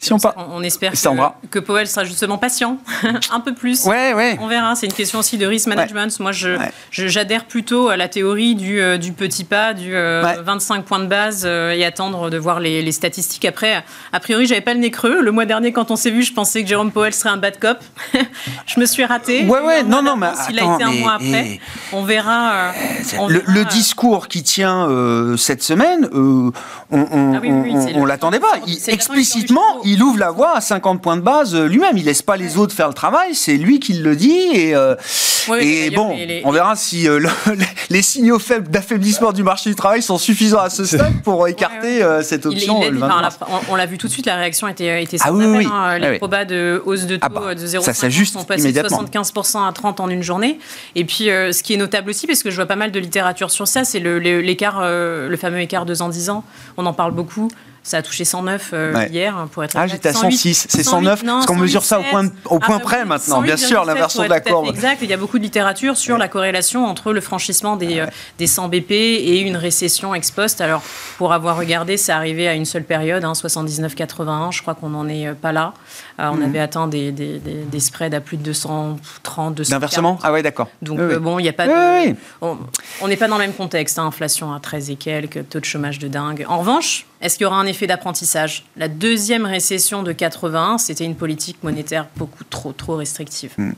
Si on, on, espère que, que, Powell sera justement patient, <laughs> un peu plus. Ouais, ouais. On verra. C'est une question aussi de risk management. Moi, je, j'adhère plutôt à la théorie du, euh, du petit pas, du 25 euh, points de base euh, et attendre de voir les, les statistiques. Après, a priori, j'avais pas le nez creux. Le mois dernier, quand on s'est vu, je pensais que Jérôme Powell serait un bad cop. <laughs> je me suis raté. Ouais, ouais. Non, non, mais il a été un mois après. On verra. le, discours qui tient cette semaine, on, on, ah on, l'attendait pas. explicitement, il ouvre la voie à 50 points de base euh, lui-même. Il laisse pas les autres faire le travail, c'est lui qui le dit. Et, euh, et bon, on verra si euh, <laughs> les signaux faibles d'affaiblissement du marché du travail sont suffisants à ce stade pour écarter cette option. on l'a vu tout de suite, la réaction était, était ah, oui, hein. Les probas de hausse de ah taux bah, de 0,5 sont passés de 75% à 30 en une journée. Et puis, ce qui est notable aussi, parce que je vois pas mal de littérature sur ça, c'est l'écart, le, le fameux écart 2 ans 10 ans. On en parle beaucoup. Ça a touché 109 euh, hier, hein, pour être Ah, j'étais à 106. C'est 109 Parce qu'on mesure ça au point, au point ah, près maintenant, bien sûr, l'inversion de la courbe. Exact. Il y a beaucoup de littérature sur la corrélation entre le franchissement des, euh, des 100 BP et une récession ex post. Alors, pour avoir regardé, c'est arrivé à une seule période, hein, 79-81. Je crois qu'on n'en est euh, pas là. on mhm. avait atteint des, des, des, spreads à plus de 230, 240. Inversement Ah ouais, d'accord. Donc, bon, il n'y a pas de... On n'est pas dans le même contexte. Hein, inflation à 13 et quelques, taux de chômage de dingue. En revanche, est-ce qu'il y aura un effet d'apprentissage? La deuxième récession de 80, c'était une politique monétaire beaucoup trop, trop restrictive. Hmm.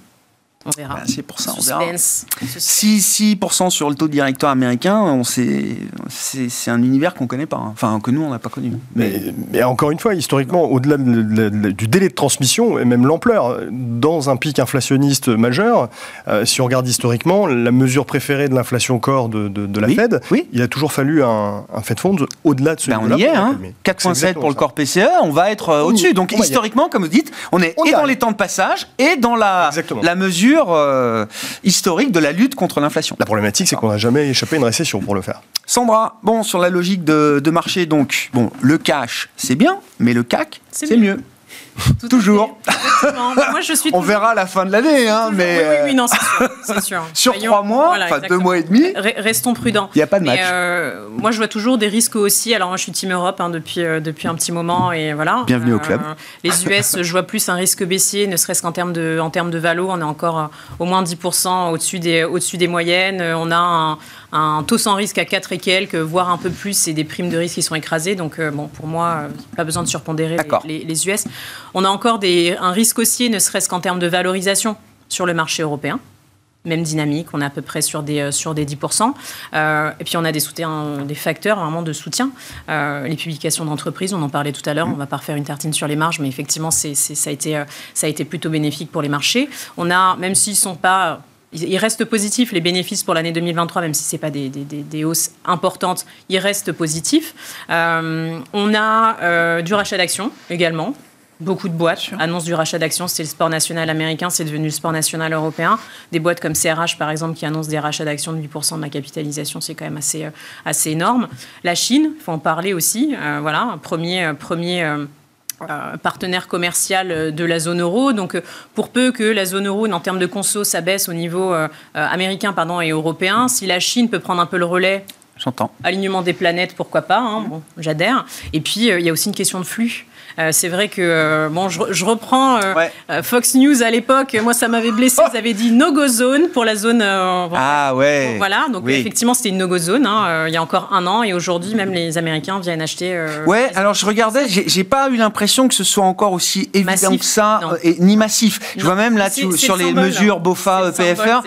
On verra. Ben, c'est pour ça, on verra. 6%, sur le taux directeur américain, c'est un univers qu'on ne connaît pas. Hein. Enfin, que nous, on n'a pas connu. Mais, mais, encore une fois, historiquement, au-delà du délai de transmission, et même l'ampleur, dans un pic inflationniste majeur, euh, si on regarde historiquement, la mesure préférée de l'inflation corps de, de, la Fed, oui. il a toujours fallu un, un Fed Funds au-delà de ce ben On y est, hein. 4,7 pour le corps PCE, on va être euh, au-dessus. Donc, historiquement, comme vous dites, on est et dans les temps de passage et dans la, la mesure euh, historique de la lutte contre l'inflation. La problématique, c'est qu'on n'a jamais échappé à une récession pour le faire. Sandra, bon, sur la logique de, de marché, donc, bon, le cash, c'est bien, mais le CAC, c'est mieux. <laughs> toujours. Moi, je suis On verra à la fin de l'année, hein, mais. Oui, oui, non, c'est <laughs> sûr. Sur trois mois, enfin deux mois et demi. Restons prudents. Il n'y a pas de match. Euh, moi, je vois toujours des risques aussi. Alors, moi, je suis Team Europe hein, depuis, euh, depuis un petit moment et voilà. Bienvenue au club. Euh, les US, <laughs> je vois plus un risque baissier, ne serait-ce qu'en termes de, en termes de valo. On est encore au moins 10% au-dessus des, au des moyennes. On a un, un taux sans risque à 4 et quelques, voire un peu plus, et des primes de risque qui sont écrasées. Donc, bon, pour moi, pas besoin de surpondérer les, les, US. On a encore des, un risque haussier, ne serait-ce qu'en termes de valorisation sur le marché européen même dynamique, on est à peu près sur des, euh, sur des 10%. et puis on a des, soutiens, des facteurs vraiment de soutien. les publications d'entreprises, on en parlait tout à l'heure, on va pas refaire une tartine sur les marges, mais effectivement, c'est, ça, a été, ça a été plutôt bénéfique pour les marchés. On a, même s'ils ne sont pas il reste positif, les bénéfices pour l'année 2023, même si ce n'est pas des, hausses importantes, ils restent positifs. Euh, on a euh, du rachat d'actions également. Beaucoup de boîtes annoncent du rachat d'actions. C'était le sport national américain, c'est devenu le sport national européen. Des boîtes comme CRH, par exemple, qui annoncent des rachats d'actions de 8% de la capitalisation, c'est quand même assez, euh, assez énorme. La Chine, il faut en parler aussi. voilà, premier, premier euh, partenaire commercial euh, de la zone euro. Donc, euh, pour peu que la zone euro, en termes de conso, s'abaisse au niveau américain pardon, et européen, si la Chine peut prendre un peu le relais J'entends. Alignement des planètes, pourquoi pas. Hein, bon, J'adhère. Et puis, il y a aussi une question de flux. Euh, c'est vrai que, euh, bon, je, reprends euh, Fox News à l'époque, moi ça m'avait blessé, ils avaient dit no-go zone pour la zone. ah ouais. Voilà, donc effectivement c'était une no-go zone hein, il y a encore un an. Et aujourd'hui même les Américains viennent acheter. ouais, alors je regardais, j'ai pas eu l'impression que ce soit encore aussi évident que ça, et, ni massif. Je vois même là sur les mesures BOFA, EPFR,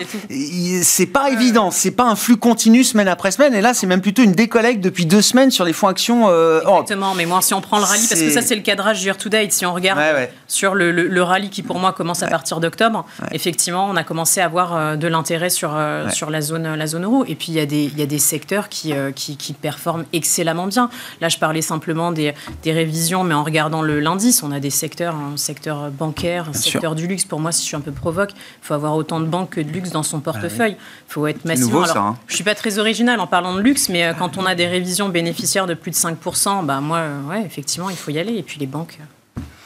c'est pas évident, c'est pas un flux continu semaine après semaine, et là c'est même plutôt une décollecte depuis deux semaines sur les fonds actions. Exactement, mais moi si on prend le rallye, parce que ça c'est le cadrage year to date, si on regarde sur le, rallye qui pour moi commence à partir d'octobre, effectivement, on a commencé à avoir euh, de l'intérêt sur, euh, sur la, zone, la zone euro. Et puis, il y a des, il y a des secteurs qui, euh, qui, qui, performent excellemment bien. Là, je parlais simplement des, des révisions, mais en regardant l'indice, on a des secteurs, un secteur bancaire, un secteur du luxe. Pour moi, si je suis un peu provoque, il faut avoir autant de banques que de luxe dans son portefeuille. Il faut être massivement. Nouveau, ça, hein. Je suis pas très original en parlant de luxe, mais quand on a des révisions bénéficiaires de plus de 5%, bah moi, ouais, effectivement, il faut y aller. Et puis les banques.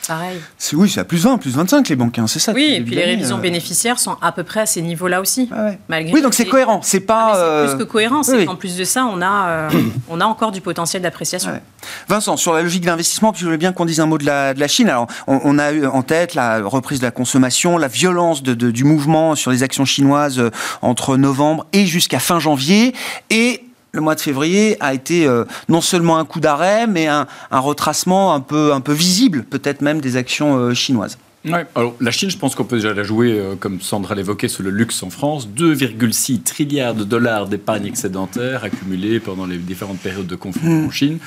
pareil. Oui, c'est à plus 20, plus 25 les banques, hein, c'est ça. Oui, et puis les révisions euh. bénéficiaires sont à peu près à ces niveaux-là aussi. Malgré oui, donc c'est cohérent. C'est pas. Ah, c'est plus que cohérent. C'est qu'en plus de ça, on a, <coughs> on a encore du potentiel d'appréciation. Vincent, sur la logique d'investissement, puis je voulais bien qu'on dise un mot de la, de la Chine. Alors, on, a eu en tête la reprise de la consommation, la violence de, du mouvement sur les actions chinoises entre novembre et jusqu'à fin janvier. Et le mois de février a été euh, non seulement un coup d'arrêt, mais un, retracement un peu, un peu visible, peut-être même des actions euh, chinoises. Ouais. Alors, la Chine, je pense qu'on peut déjà la jouer, euh, comme Sandra l'évoquait, sur le luxe en France. 2,6 trilliards de dollars d'épargne excédentaire accumulés pendant les différentes périodes de conflit en hmm. Chine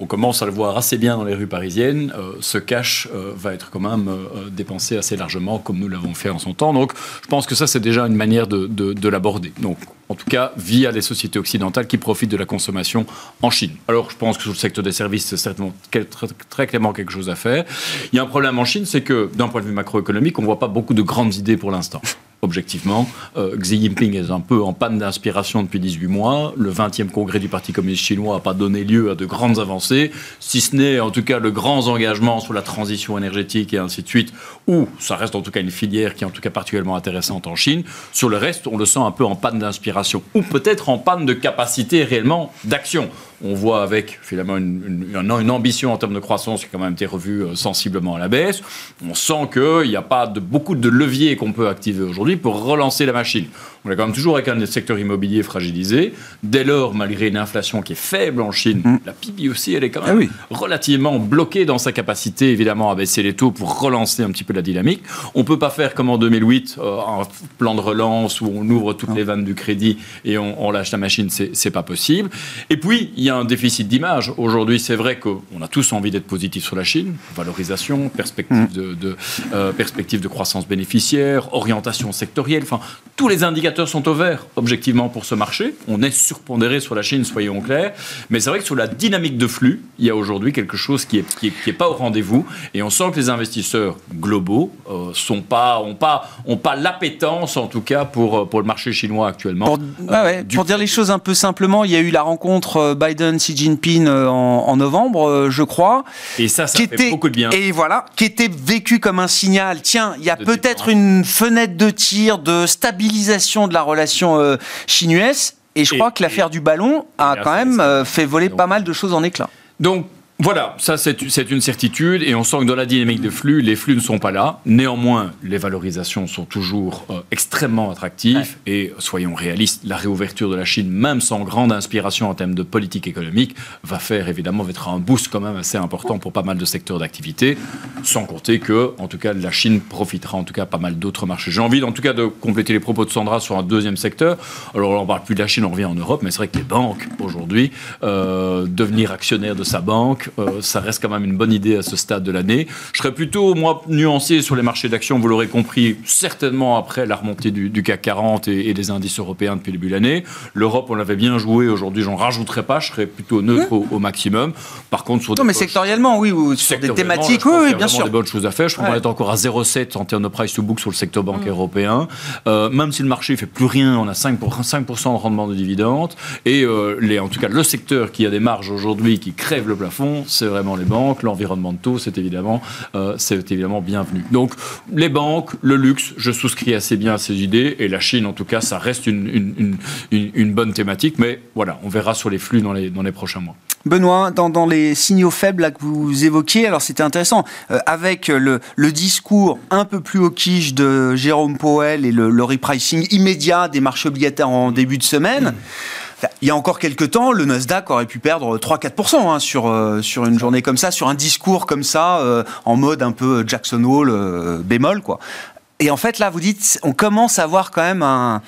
on commence à le voir assez bien dans les rues parisiennes, euh, ce cash euh, va être quand même euh, dépensé assez largement, comme nous l'avons fait en son temps. Donc, je pense que ça, c'est déjà une manière de, l'aborder. Donc, en tout cas, via les sociétés occidentales qui profitent de la consommation en Chine. Alors, je pense que sur le secteur des services, c'est certainement très, très, clairement quelque chose à faire. Il y a un problème en Chine, c'est que d'un point de vue macroéconomique, on ne voit pas beaucoup de grandes idées pour l'instant objectivement. Euh, Xi Jinping est un peu en panne d'inspiration depuis 18 mois. Le 20e congrès du Parti communiste chinois n'a pas donné lieu à de grandes avancées, si ce n'est en tout cas le grand engagement sur la transition énergétique et ainsi de suite, où ça reste en tout cas une filière qui est en tout cas particulièrement intéressante en Chine. Sur le reste, on le sent un peu en panne d'inspiration, ou peut-être en panne de capacité réellement d'action on voit avec finalement une, ambition en termes de croissance qui a quand même été revue euh, sensiblement à la baisse. On sent qu'il n'y a pas beaucoup de leviers qu'on peut activer aujourd'hui pour relancer la machine. On est quand même toujours avec un secteur immobilier fragilisé. Dès lors, malgré une inflation qui est faible en Chine, mm. la PIB aussi, elle est quand même ah relativement bloquée dans sa capacité, évidemment, à baisser les taux pour relancer un petit peu la dynamique. On ne peut pas faire comme en 2008, euh, un plan de relance où on ouvre toutes les vannes du crédit et on, lâche la machine, c'est pas possible. Et puis, il y a un déficit d'image. Aujourd'hui, c'est vrai qu'on a tous envie d'être positif sur la Chine. Valorisation, perspective, mm. de, de euh, perspective de croissance bénéficiaire, orientation sectorielle, enfin, tous les indicateurs sont au vert, objectivement, pour ce marché. On est surpondéré sur la Chine, soyons clairs. Mais c'est vrai que sur la dynamique de flux, il y a aujourd'hui quelque chose qui n'est qui est, pas au rendez-vous. Et on sent que les investisseurs globaux euh, sont pas, ont pas, ont pas l'appétence, en tout cas, pour, euh, pour le marché chinois actuellement. Pour, euh, pour dire les choses un peu simplement, il y a eu la rencontre euh, Biden-Xi Jinping en, en novembre, je crois. Et ça, ça fait était, beaucoup de bien. Et voilà, qui était vécu comme un signal. Tiens, il y a peut-être une fenêtre de tir, de stabilisation de la relation euh, chinoise. Et je crois que l'affaire du ballon a quand même euh, fait voler pas mal de choses en éclat. Donc, voilà, ça c'est une certitude et on sent que dans la dynamique de flux, les flux ne sont pas là. Néanmoins, les valorisations sont toujours euh, extrêmement attractives et soyons réalistes, la réouverture de la Chine, même sans grande inspiration en termes de politique économique, va faire évidemment être un boost quand même assez important pour pas mal de secteurs d'activité, sans compter que, en tout cas, la Chine profitera en tout cas pas mal d'autres marchés. J'ai envie en tout cas de compléter les propos de Sandra sur un deuxième secteur. Alors on parle plus de la Chine, on revient en Europe, mais c'est vrai que les banques aujourd'hui, euh, devenir actionnaire de sa banque, euh, ça reste quand même une bonne idée à ce stade de l'année. Je serais plutôt, moi, nuancé sur les marchés d'actions, vous l'aurez compris, certainement après la remontée du, CAC 40 et, des indices européens depuis le début de l'année. L'Europe, on l'avait bien joué, aujourd'hui, j'en rajouterai pas, je serais plutôt neutre au, maximum. Par contre, sur Non, mais sectoriellement, oui, ou sur des thématiques, oui, oui, bien sûr. des bonnes choses à faire. Je pense qu'on est encore à 0,7 en termes de price to book sur le secteur bancaire mm. européen. Euh, même si le marché ne fait plus rien, on a 5%, 5 de rendement de dividendes. Et euh, les, en tout cas, le secteur qui a des marges aujourd'hui, qui crève le plafond, c'est vraiment les banques. L'environnement de taux, c'est évidemment, euh, c'est évidemment bienvenu. Donc, les banques, le luxe, je souscris assez bien à ces idées. Et la Chine, en tout cas, ça reste une, une, bonne thématique. Mais voilà, on verra sur les flux dans les, dans les prochains mois. Benoît, dans, dans, les signaux faibles que vous évoquiez, alors c'était intéressant, euh, avec le, le, discours un peu plus quiche de Jérôme Powell et le repricing immédiat des marchés obligataires en début de semaine. Il y a encore quelques temps, le Nasdaq aurait pu perdre 3-4% hein, sur, euh, sur une journée comme ça, sur un discours comme ça, euh, en mode un peu Jackson Hole euh, bémol. Quoi. Et en fait, là, vous dites, on commence à avoir quand même un,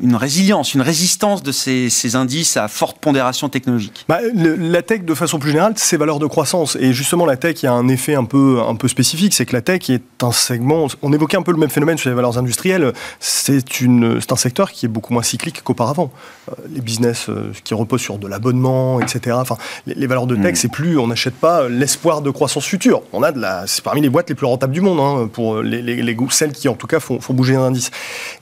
une résilience, une résistance de ces, indices à forte pondération technologique bah, La tech, de façon plus générale, c'est valeurs de croissance. Et justement, la tech, il y a un effet un peu, un peu spécifique, c'est que la tech est un segment, on évoquait un peu le même phénomène sur les valeurs industrielles, c'est un secteur qui est beaucoup moins cyclique qu'auparavant. Euh, les business euh, qui reposent sur de l'abonnement, etc. Enfin, les, valeurs de tech, mm. c'est plus, on n'achète pas l'espoir de croissance future. On a de la, c'est parmi les boîtes les plus rentables du monde, hein, pour les, les, celles qui, en tout cas, font, font bouger un indice.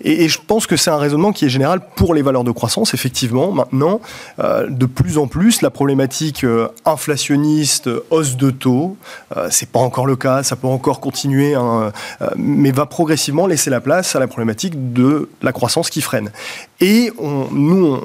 Et, et je pense que c'est un raisonnement qui qui est général pour les valeurs de croissance. Effectivement, maintenant, euh, de plus en plus, la problématique euh, inflationniste, hausse de taux, euh, c'est pas encore le cas, ça peut encore continuer, hein, mais va progressivement laisser la place à la problématique de la croissance qui freine. Et on, nous,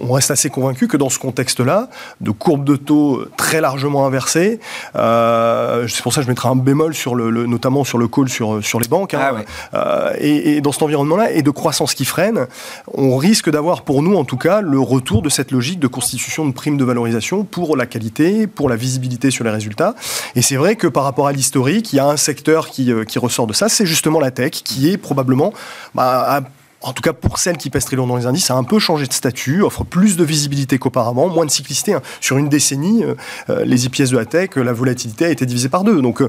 on, reste assez convaincus que dans ce contexte-là, de courbes de taux très largement inversées, c'est pour ça que je mettrai un bémol sur le, notamment sur le call sur, sur les banques, hein, ah et, et dans cet environnement-là, et de croissance qui freine, on risque d'avoir pour nous en tout cas le retour de cette logique de constitution de primes de valorisation pour la qualité, pour la visibilité sur les résultats. Et c'est vrai que par rapport à l'historique, il y a un secteur qui, euh, ressort de ça, c'est justement la tech, qui est probablement... Bah, en tout cas pour celles qui pèsent très lourd dans les indices, a un peu changé de statut, offre plus de visibilité qu'auparavant, moins de cyclicité. Hein. Sur une décennie, euh, euh, les IPS de la tech, la volatilité a été divisée par deux. Donc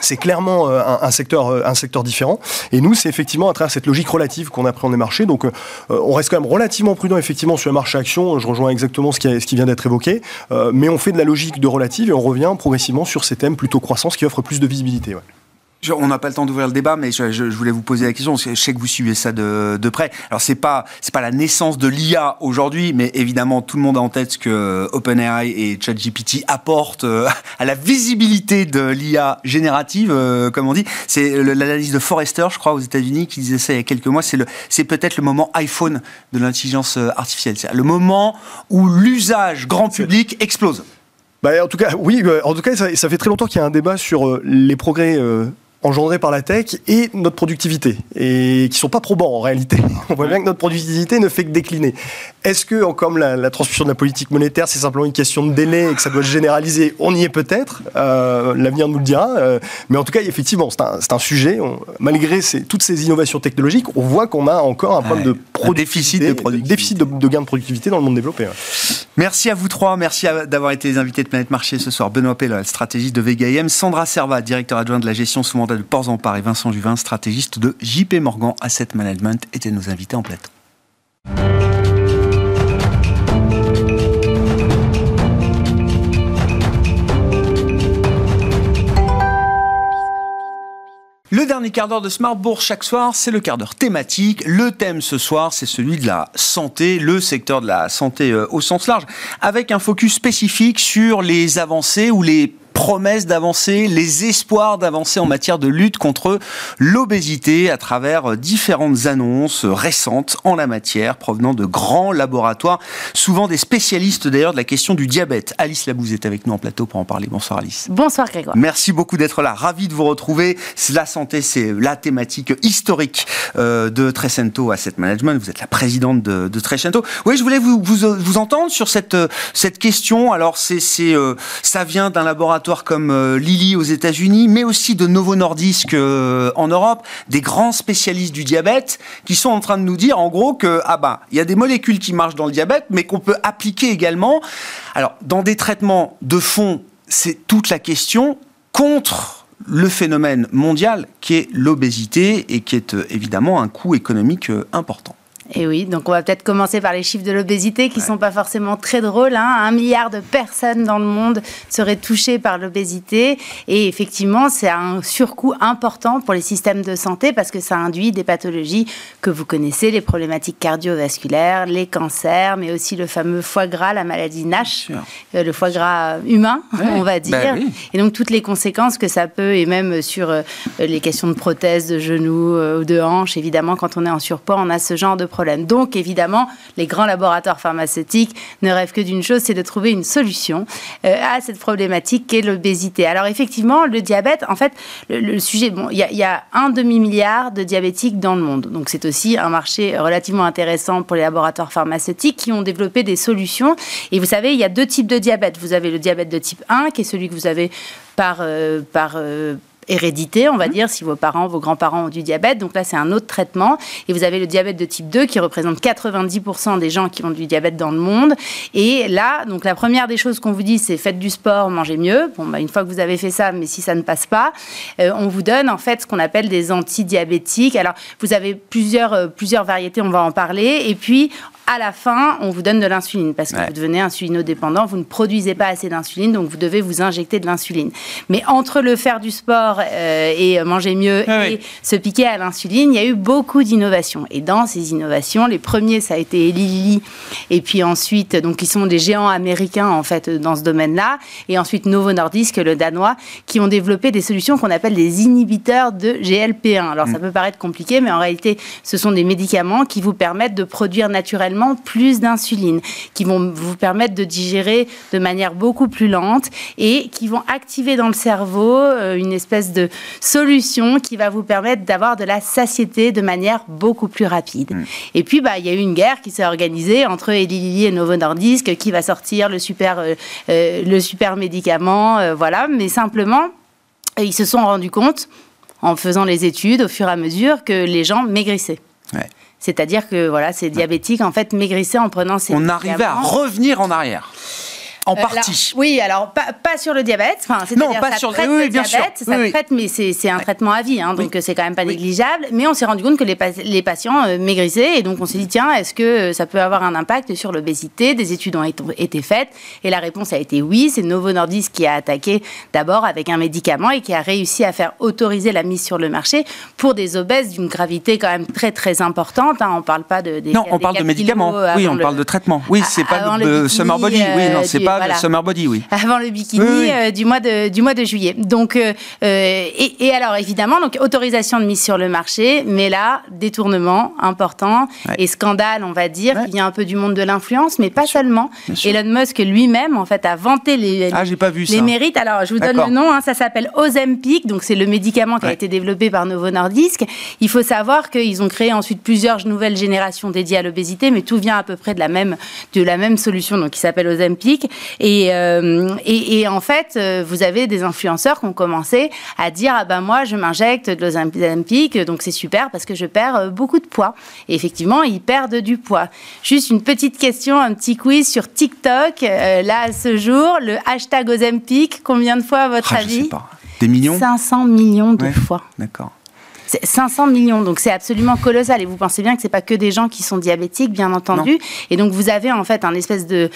c'est clairement euh, un, secteur, euh, un secteur différent. Et nous, c'est effectivement à travers cette logique relative qu'on apprend les marchés. Donc, euh, on reste quand même relativement prudent, effectivement, sur le marché action. Je rejoins exactement ce qui, ce qui vient d'être évoqué. mais on fait de la logique de relative et on revient progressivement sur ces thèmes plutôt croissance qui offrent plus de visibilité on n'a pas le temps d'ouvrir le débat, mais je, voulais vous poser la question. je sais que vous suivez ça de, près. Alors c'est pas c'est pas la naissance de l'IA aujourd'hui, mais évidemment tout le monde a en tête ce que OpenAI et ChatGPT apportent euh, <laughs> à la visibilité de l'IA générative, euh, comme on dit. C'est l'analyse de Forrester, je crois, aux États-Unis, qui disait ça il y a quelques mois. C'est le c'est peut-être le moment iPhone de l'intelligence euh, artificielle. C'est le moment où l'usage grand public explose. Bah, en tout cas, oui. En tout cas, ça, ça fait très longtemps qu'il y a un débat sur les progrès engendrés par la tech et notre productivité, et qui sont pas probants en réalité. On voit bien que notre productivité ne fait que décliner. Est-ce que, comme la, transmission de la politique monétaire, c'est simplement une question de délai et que ça doit se généraliser? On y est peut-être, euh, l'avenir nous le dira, euh, mais en tout cas, effectivement, c'est un, sujet, malgré toutes ces innovations technologiques, on voit qu'on a encore un problème de déficit, de, déficit de, gain de productivité dans le monde développé. Merci à vous trois, merci d'avoir été les invités de Planète Marché ce soir. Benoît Pellol, stratégiste de VGIM, Sandra Serva, directeur adjoint de la gestion sous mandat de Ports en Paris, Vincent Juvin, stratégiste de JP Morgan Asset Management, étaient nos invités en plateau. Le dernier quart d'heure de Smart Bourse chaque soir, c'est le quart d'heure thématique. Le thème ce soir, c'est celui de la santé, le secteur de la santé euh, au sens large, avec un focus spécifique sur les avancées ou les promesses d'avancer, les espoirs d'avancer en matière de lutte contre l'obésité à travers différentes annonces récentes en la matière provenant de grands laboratoires, souvent des spécialistes d'ailleurs de la question du diabète. Alice Labouze est avec nous en plateau pour en parler. Bonsoir Alice. Bonsoir Grégoire. Merci beaucoup d'être là. Ravi de vous retrouver. La santé, c'est la thématique historique euh, de Trecento Asset Management. Vous êtes la présidente de, de Trecento. Oui, je voulais vous, vous, entendre sur cette, cette question. Alors, c'est, euh, ça vient d'un laboratoire comme euh, Lilly aux États-Unis, mais aussi de Novo Nordisk euh, en Europe, des grands spécialistes du diabète qui sont en train de nous dire en gros que ah bah il y a des molécules qui marchent dans le diabète, mais qu'on peut appliquer également. Alors dans des traitements de fond, c'est toute la question contre le phénomène mondial qui est l'obésité et qui est euh, évidemment un coût économique important. Et oui, donc on va peut-être commencer par les chiffres de l'obésité qui ne sont pas forcément très drôles. Hein. Un milliard de personnes dans le monde seraient touchées par l'obésité. Et effectivement, c'est un surcoût important pour les systèmes de santé parce que ça induit des pathologies que vous connaissez, les problématiques cardiovasculaires, les cancers, mais aussi le fameux foie gras, la maladie NASH, euh, le foie gras humain, <laughs> on va dire. Bah et donc toutes les conséquences que ça peut, et même sur euh, les questions de prothèses de genoux euh, ou de hanches, évidemment, quand on est en surpoids, on a ce genre de Donc, évidemment, les grands laboratoires pharmaceutiques ne rêvent que d'une chose, c'est de trouver une solution euh, à cette problématique qu'est l'obésité. Alors, effectivement, le diabète, en fait, le, sujet, bon, il y, a un demi-milliard de diabétiques dans le monde. Donc, c'est aussi un marché relativement intéressant pour les laboratoires pharmaceutiques qui ont développé des solutions. Et vous savez, il y a deux types de diabète. Vous avez le diabète de type 1, qui est celui que vous avez par, euh, par euh, hérédité, on va mhm. dire, si vos parents, vos grands-parents ont du diabète. Donc là, c'est un autre traitement. Et vous avez le diabète de type 2 qui représente 90% des gens qui ont du diabète dans le monde. Et là, donc la première des choses qu'on vous dit, c'est faites du sport, mangez mieux. Bon, bah, une fois que vous avez fait ça, mais si ça ne passe pas, euh, on vous donne en fait ce qu'on appelle des antidiabétiques. Alors, vous avez plusieurs, euh, plusieurs variétés, on va en parler. Et puis, à la fin, on vous donne de l'insuline parce que vous devenez insulinodépendant, vous ne produisez pas assez d'insuline, donc vous devez vous injecter de l'insuline. Mais entre le faire du sport euh, et manger mieux et se piquer à l'insuline, il y a eu beaucoup d'innovations. Et dans ces innovations, les premiers, ça a été Eli Lilly, et puis ensuite, donc ils sont des géants américains en fait dans ce domaine-là, et ensuite Novo Nordisk, le danois, qui ont développé des solutions qu'on appelle des inhibiteurs de GLP1. Alors ça mm. peut paraître compliqué, mais en réalité, ce sont des médicaments qui vous permettent de produire naturellement plus d'insuline, qui vont vous permettre de digérer de manière beaucoup plus lente et qui vont activer dans le cerveau euh, une espèce de solution qui va vous permettre d'avoir de la satiété de manière beaucoup plus rapide. Mm. Et puis, bah, il y a eu une guerre qui s'est organisée entre Eli Lilly et Novo Nordisk, qui va sortir le super, euh, euh, le super médicament, voilà. Mais simplement, ils se sont rendus compte, en faisant les études au fur et à mesure, que les gens maigrissaient. C'est-à-dire que voilà, ces diabétiques en fait maigrissaient en prenant ces. On arrivait à revenir en arrière. En euh, partie. oui, alors pas, pas, sur le diabète. Enfin, non, pas ça sur traite le diabète. Ça traite, mais c'est un traitement à vie, hein, donc c'est quand même pas négligeable. Mais on s'est rendu compte que les, les patients euh, maigrissaient et donc on s'est dit tiens, est-ce que euh, ça peut avoir un impact sur l'obésité? Des études ont été faites et la réponse a été oui. C'est Novo Nordisk qui a attaqué d'abord avec un médicament et qui a réussi à faire autoriser la mise sur le marché pour des obèses d'une gravité quand même très très importante. Hein. On parle pas de des, non, on parle de médicaments. Oui, on parle de traitement. Oui, c'est pas le, summer body. Oui, non, c'est pas le summer body, oui. <laughs> Avant le bikini euh, du, mois de, du mois de juillet. Donc, euh, euh, et, alors, évidemment, donc, autorisation de mise sur le marché, mais là, détournement important et scandale, on va dire, Il qui vient un peu du monde de l'influence, mais pas seulement. Elon Musk lui-même, en fait, a vanté les, ah, pas vu les mérites. Alors, je vous donne le nom, hein, ça s'appelle Ozempic, donc c'est le médicament qui a été développé par Novo Nordisk. Il faut savoir qu'ils ont créé ensuite plusieurs nouvelles générations dédiées à l'obésité, mais tout vient à peu près de la même, de la même solution, donc qui s'appelle Ozempic. Et euh, et, en fait, euh, vous avez des influenceurs qui ont commencé à dire ah ben moi je m'injecte de l'Ozempic, donc c'est super parce que je perds euh, beaucoup de poids. Et effectivement, ils perdent du poids. Juste une petite question, un petit quiz sur TikTok. là, à ce jour, le hashtag Ozempic, combien de fois à votre ah, avis je sais pas. Des millions 500 millions de fois. D'accord. 500 millions, donc c'est absolument colossal. Et vous pensez bien que c'est pas que des gens qui sont diabétiques, bien entendu. Et donc vous avez en fait un espèce de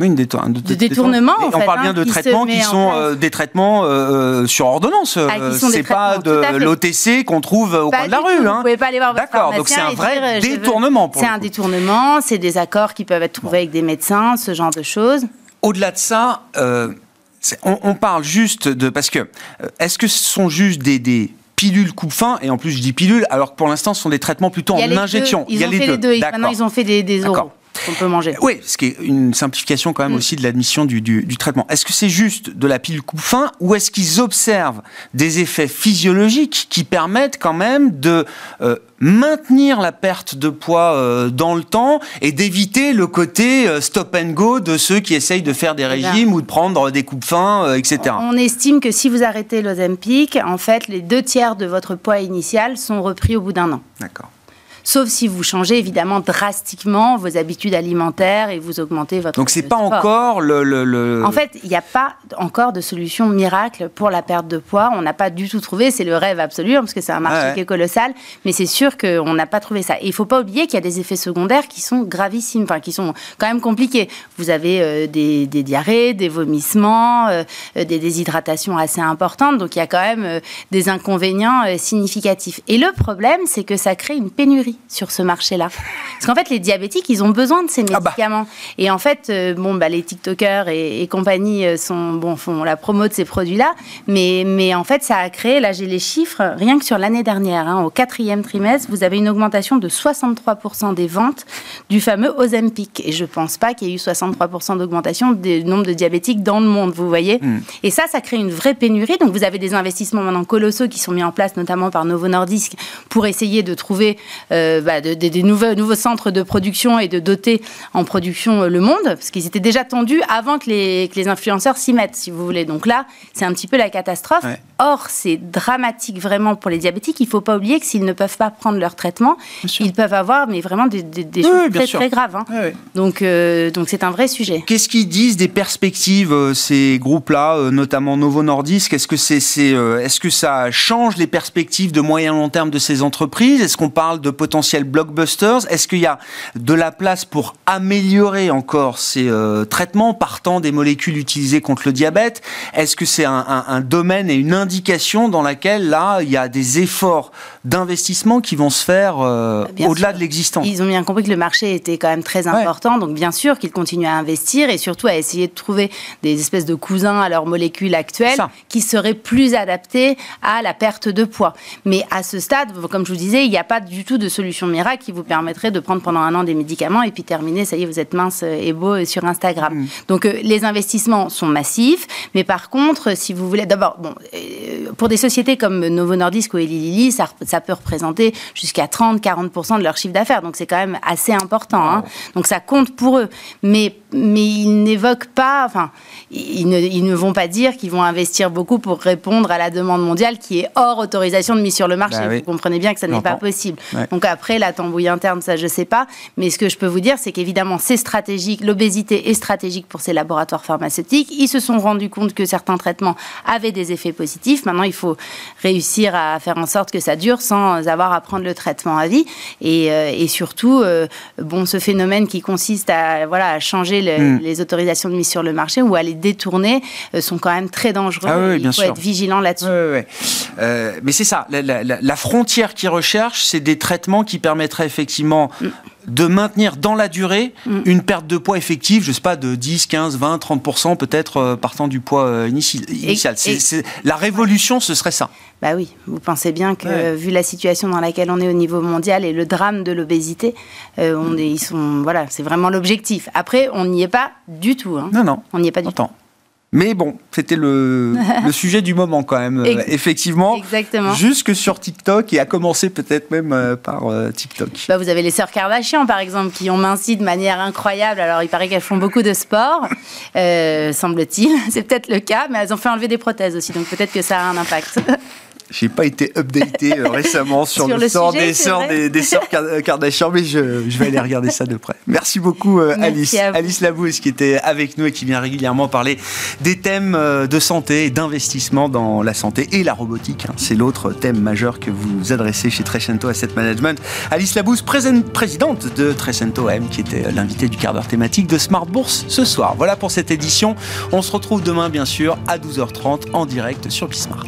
oui, une de détournement. En on parle bien hein, de traitements qui sont euh, des traitements euh, sur ordonnance. Ah, c'est pas de l'OTC qu'on trouve au coin de la rue. Hein. Vous pouvez pas aller voir votre D'accord, donc c'est un vrai détournement. C'est un détournement, c'est des accords qui peuvent être trouvés avec des médecins, ce genre de choses. Au-delà de ça, euh, on, parle juste de parce que est-ce que ce sont juste des, des pilules coupe-fin, et en plus je dis pilules, alors que pour l'instant ce sont des traitements plutôt en injection. Il y a les deux. Maintenant ils ont fait des, des oraux qu'on peut manger. Oui, ce qui est une simplification quand même mm. aussi de l'admission du, du, traitement. Est-ce que c'est juste de la pile coupe-fin ou est-ce qu'ils observent des effets physiologiques qui permettent quand même de euh, maintenir la perte de poids euh, dans le temps et d'éviter le côté euh, stop and go de ceux qui essayent de faire des régimes ou de prendre des coupes fins, etc. On estime que si vous arrêtez l'Ozempic, en fait, les deux tiers de votre poids initial sont repris au bout d'un an. D'accord sauf si vous changez évidemment drastiquement vos habitudes alimentaires et vous augmentez votre. Donc c'est pas encore le, En fait, il n'y a pas encore de solution miracle pour la perte de poids. On n'a pas du tout trouvé. C'est le rêve absolu hein, parce que c'est un marché qui est colossal, mais c'est sûr qu'on n'a pas trouvé ça. Et il faut pas oublier qu'il y a des effets secondaires qui sont gravissimes, enfin qui sont quand même compliqués. Vous avez euh, des, diarrhées, des vomissements, euh, des déshydratations assez importantes. Donc il y a quand même euh, des inconvénients significatifs. Et le problème, c'est que ça crée une pénurie sur ce marché-là. Parce qu'en fait, les diabétiques, ils ont besoin de ces ah bah. médicaments. Et en fait, euh, bon, bah, les TikTokers et, compagnie euh, sont, bon, font la promo de ces produits-là. Mais, mais en fait, ça a créé, là j'ai les chiffres, rien que sur l'année dernière, hein, au quatrième trimestre, vous avez une augmentation de 63% des ventes du fameux Ozempic. Et je ne pense pas qu'il y ait eu 63% d'augmentation du nombre de diabétiques dans le monde, vous voyez. Hmm. Et ça, ça crée une vraie pénurie. Donc vous avez des investissements maintenant colossaux qui sont mis en place, notamment par Novo Nordisk, pour essayer de trouver... Euh, euh, bah, des nouveaux, nouveaux centres de production et de doter en production euh, le monde, parce qu'ils étaient déjà tendus avant que les, les influenceurs s'y mettent, si vous voulez. Donc là, c'est un petit peu la catastrophe. Or, c'est dramatique vraiment pour les diabétiques. Il ne faut pas oublier que s'ils ne peuvent pas prendre leur traitement, ils peuvent avoir mais vraiment des, choses très, très graves. Hein. Donc, euh, donc c'est un vrai sujet. Qu'est-ce qu'ils disent des perspectives, ces groupes-là, notamment Novo Nordisk? Est-ce que, c'est, est, est-ce que ça change les perspectives de moyen long terme de ces entreprises? Est-ce qu'on parle de potentiel potentiels blockbusters. Est-ce qu'il y a de la place pour améliorer encore ces euh, traitements partant des molécules utilisées contre le diabète? Est-ce que c'est un, domaine et une indication dans laquelle là il y a des efforts d'investissement qui vont se faire euh, au-delà de l'existant? Ils ont bien compris que le marché était quand même très important, donc bien sûr qu'ils continuent à investir et surtout à essayer de trouver des espèces de cousins à leurs molécules actuelles qui seraient plus adaptés à la perte de poids. Mais à ce stade, comme je vous disais, il n'y a pas du tout de solution miracle qui vous permettrait de prendre pendant un an des médicaments et puis terminer, ça y est, vous êtes mince et beau sur Instagram. Mm. Donc euh, les investissements sont massifs, mais par contre, si vous voulez, d'abord, bon, euh, pour des sociétés comme Novo Nordisk ou Eli Lilly, ça, ça peut représenter jusqu'à 30-40% de leur chiffre d'affaires, donc c'est quand même assez important. Hein. Donc ça compte pour eux, mais mais ils n'évoquent pas, enfin, ils ne, ils ne vont pas dire qu'ils vont investir beaucoup pour répondre à la demande mondiale qui est hors autorisation de mise sur le marché. Bah Vous comprenez bien que ça n'est pas possible. Donc après, la tambouille interne, ça je sais pas. Mais ce que je peux vous dire, c'est qu'évidemment, c'est stratégique. L'obésité est stratégique pour ces laboratoires pharmaceutiques. Ils se sont rendus compte que certains traitements avaient des effets positifs. Maintenant, il faut réussir à faire en sorte que ça dure sans avoir à prendre le traitement à vie. Et, euh, et surtout, euh, bon, ce phénomène qui consiste à, voilà, à changer hmm. les autorisations de mise sur le marché ou à les détourner euh, sont quand même très dangereux. Ah il faut être vigilant là-dessus. Euh, mais c'est ça, la, frontière qu'ils recherchent, c'est des traitements qui permettraient effectivement mm. de maintenir dans la durée mm. une perte de poids effective, je sais pas, de 10, 15, 20, 30% peut-être euh, partant du poids initial. la révolution, ce serait ça. Bah oui, vous pensez bien que vu la situation dans laquelle on est au niveau mondial et le drame de l'obésité, on ils sont voilà, c'est vraiment l'objectif. Après, on n'y est pas du tout. Hein. Non, non. On n'y est pas du tout. Mais bon, c'était <laughs> le, sujet du moment quand même, euh, effectivement. Exactement. Jusque sur TikTok et à commencer peut-être même euh, par euh, TikTok. Bah, vous avez les sœurs Kardashian par exemple qui ont minci de manière incroyable. Alors il paraît qu'elles font beaucoup de sport, semble-t-il. <laughs> C'est peut-être le cas, mais elles ont fait enlever des prothèses aussi, donc peut-être que ça a un impact. <laughs> J'ai pas été updaté euh, récemment sur, le, sort des sœurs des, des sœurs Kardashian, mais je, je, vais aller regarder ça de près. Merci beaucoup euh, Alice. Alice Labousse qui était avec nous et qui vient régulièrement parler des thèmes euh, de santé et d'investissement dans la santé et la robotique. Hein. C'est l'autre thème majeur que vous adressez chez Trecento Asset Management. Alice Labousse, présidente de Trecento AM, qui était l'invité du quart d'heure thématique de Smart Bourse ce soir. Voilà pour cette édition. On se retrouve demain bien sûr à 12h30 en direct sur Bismart.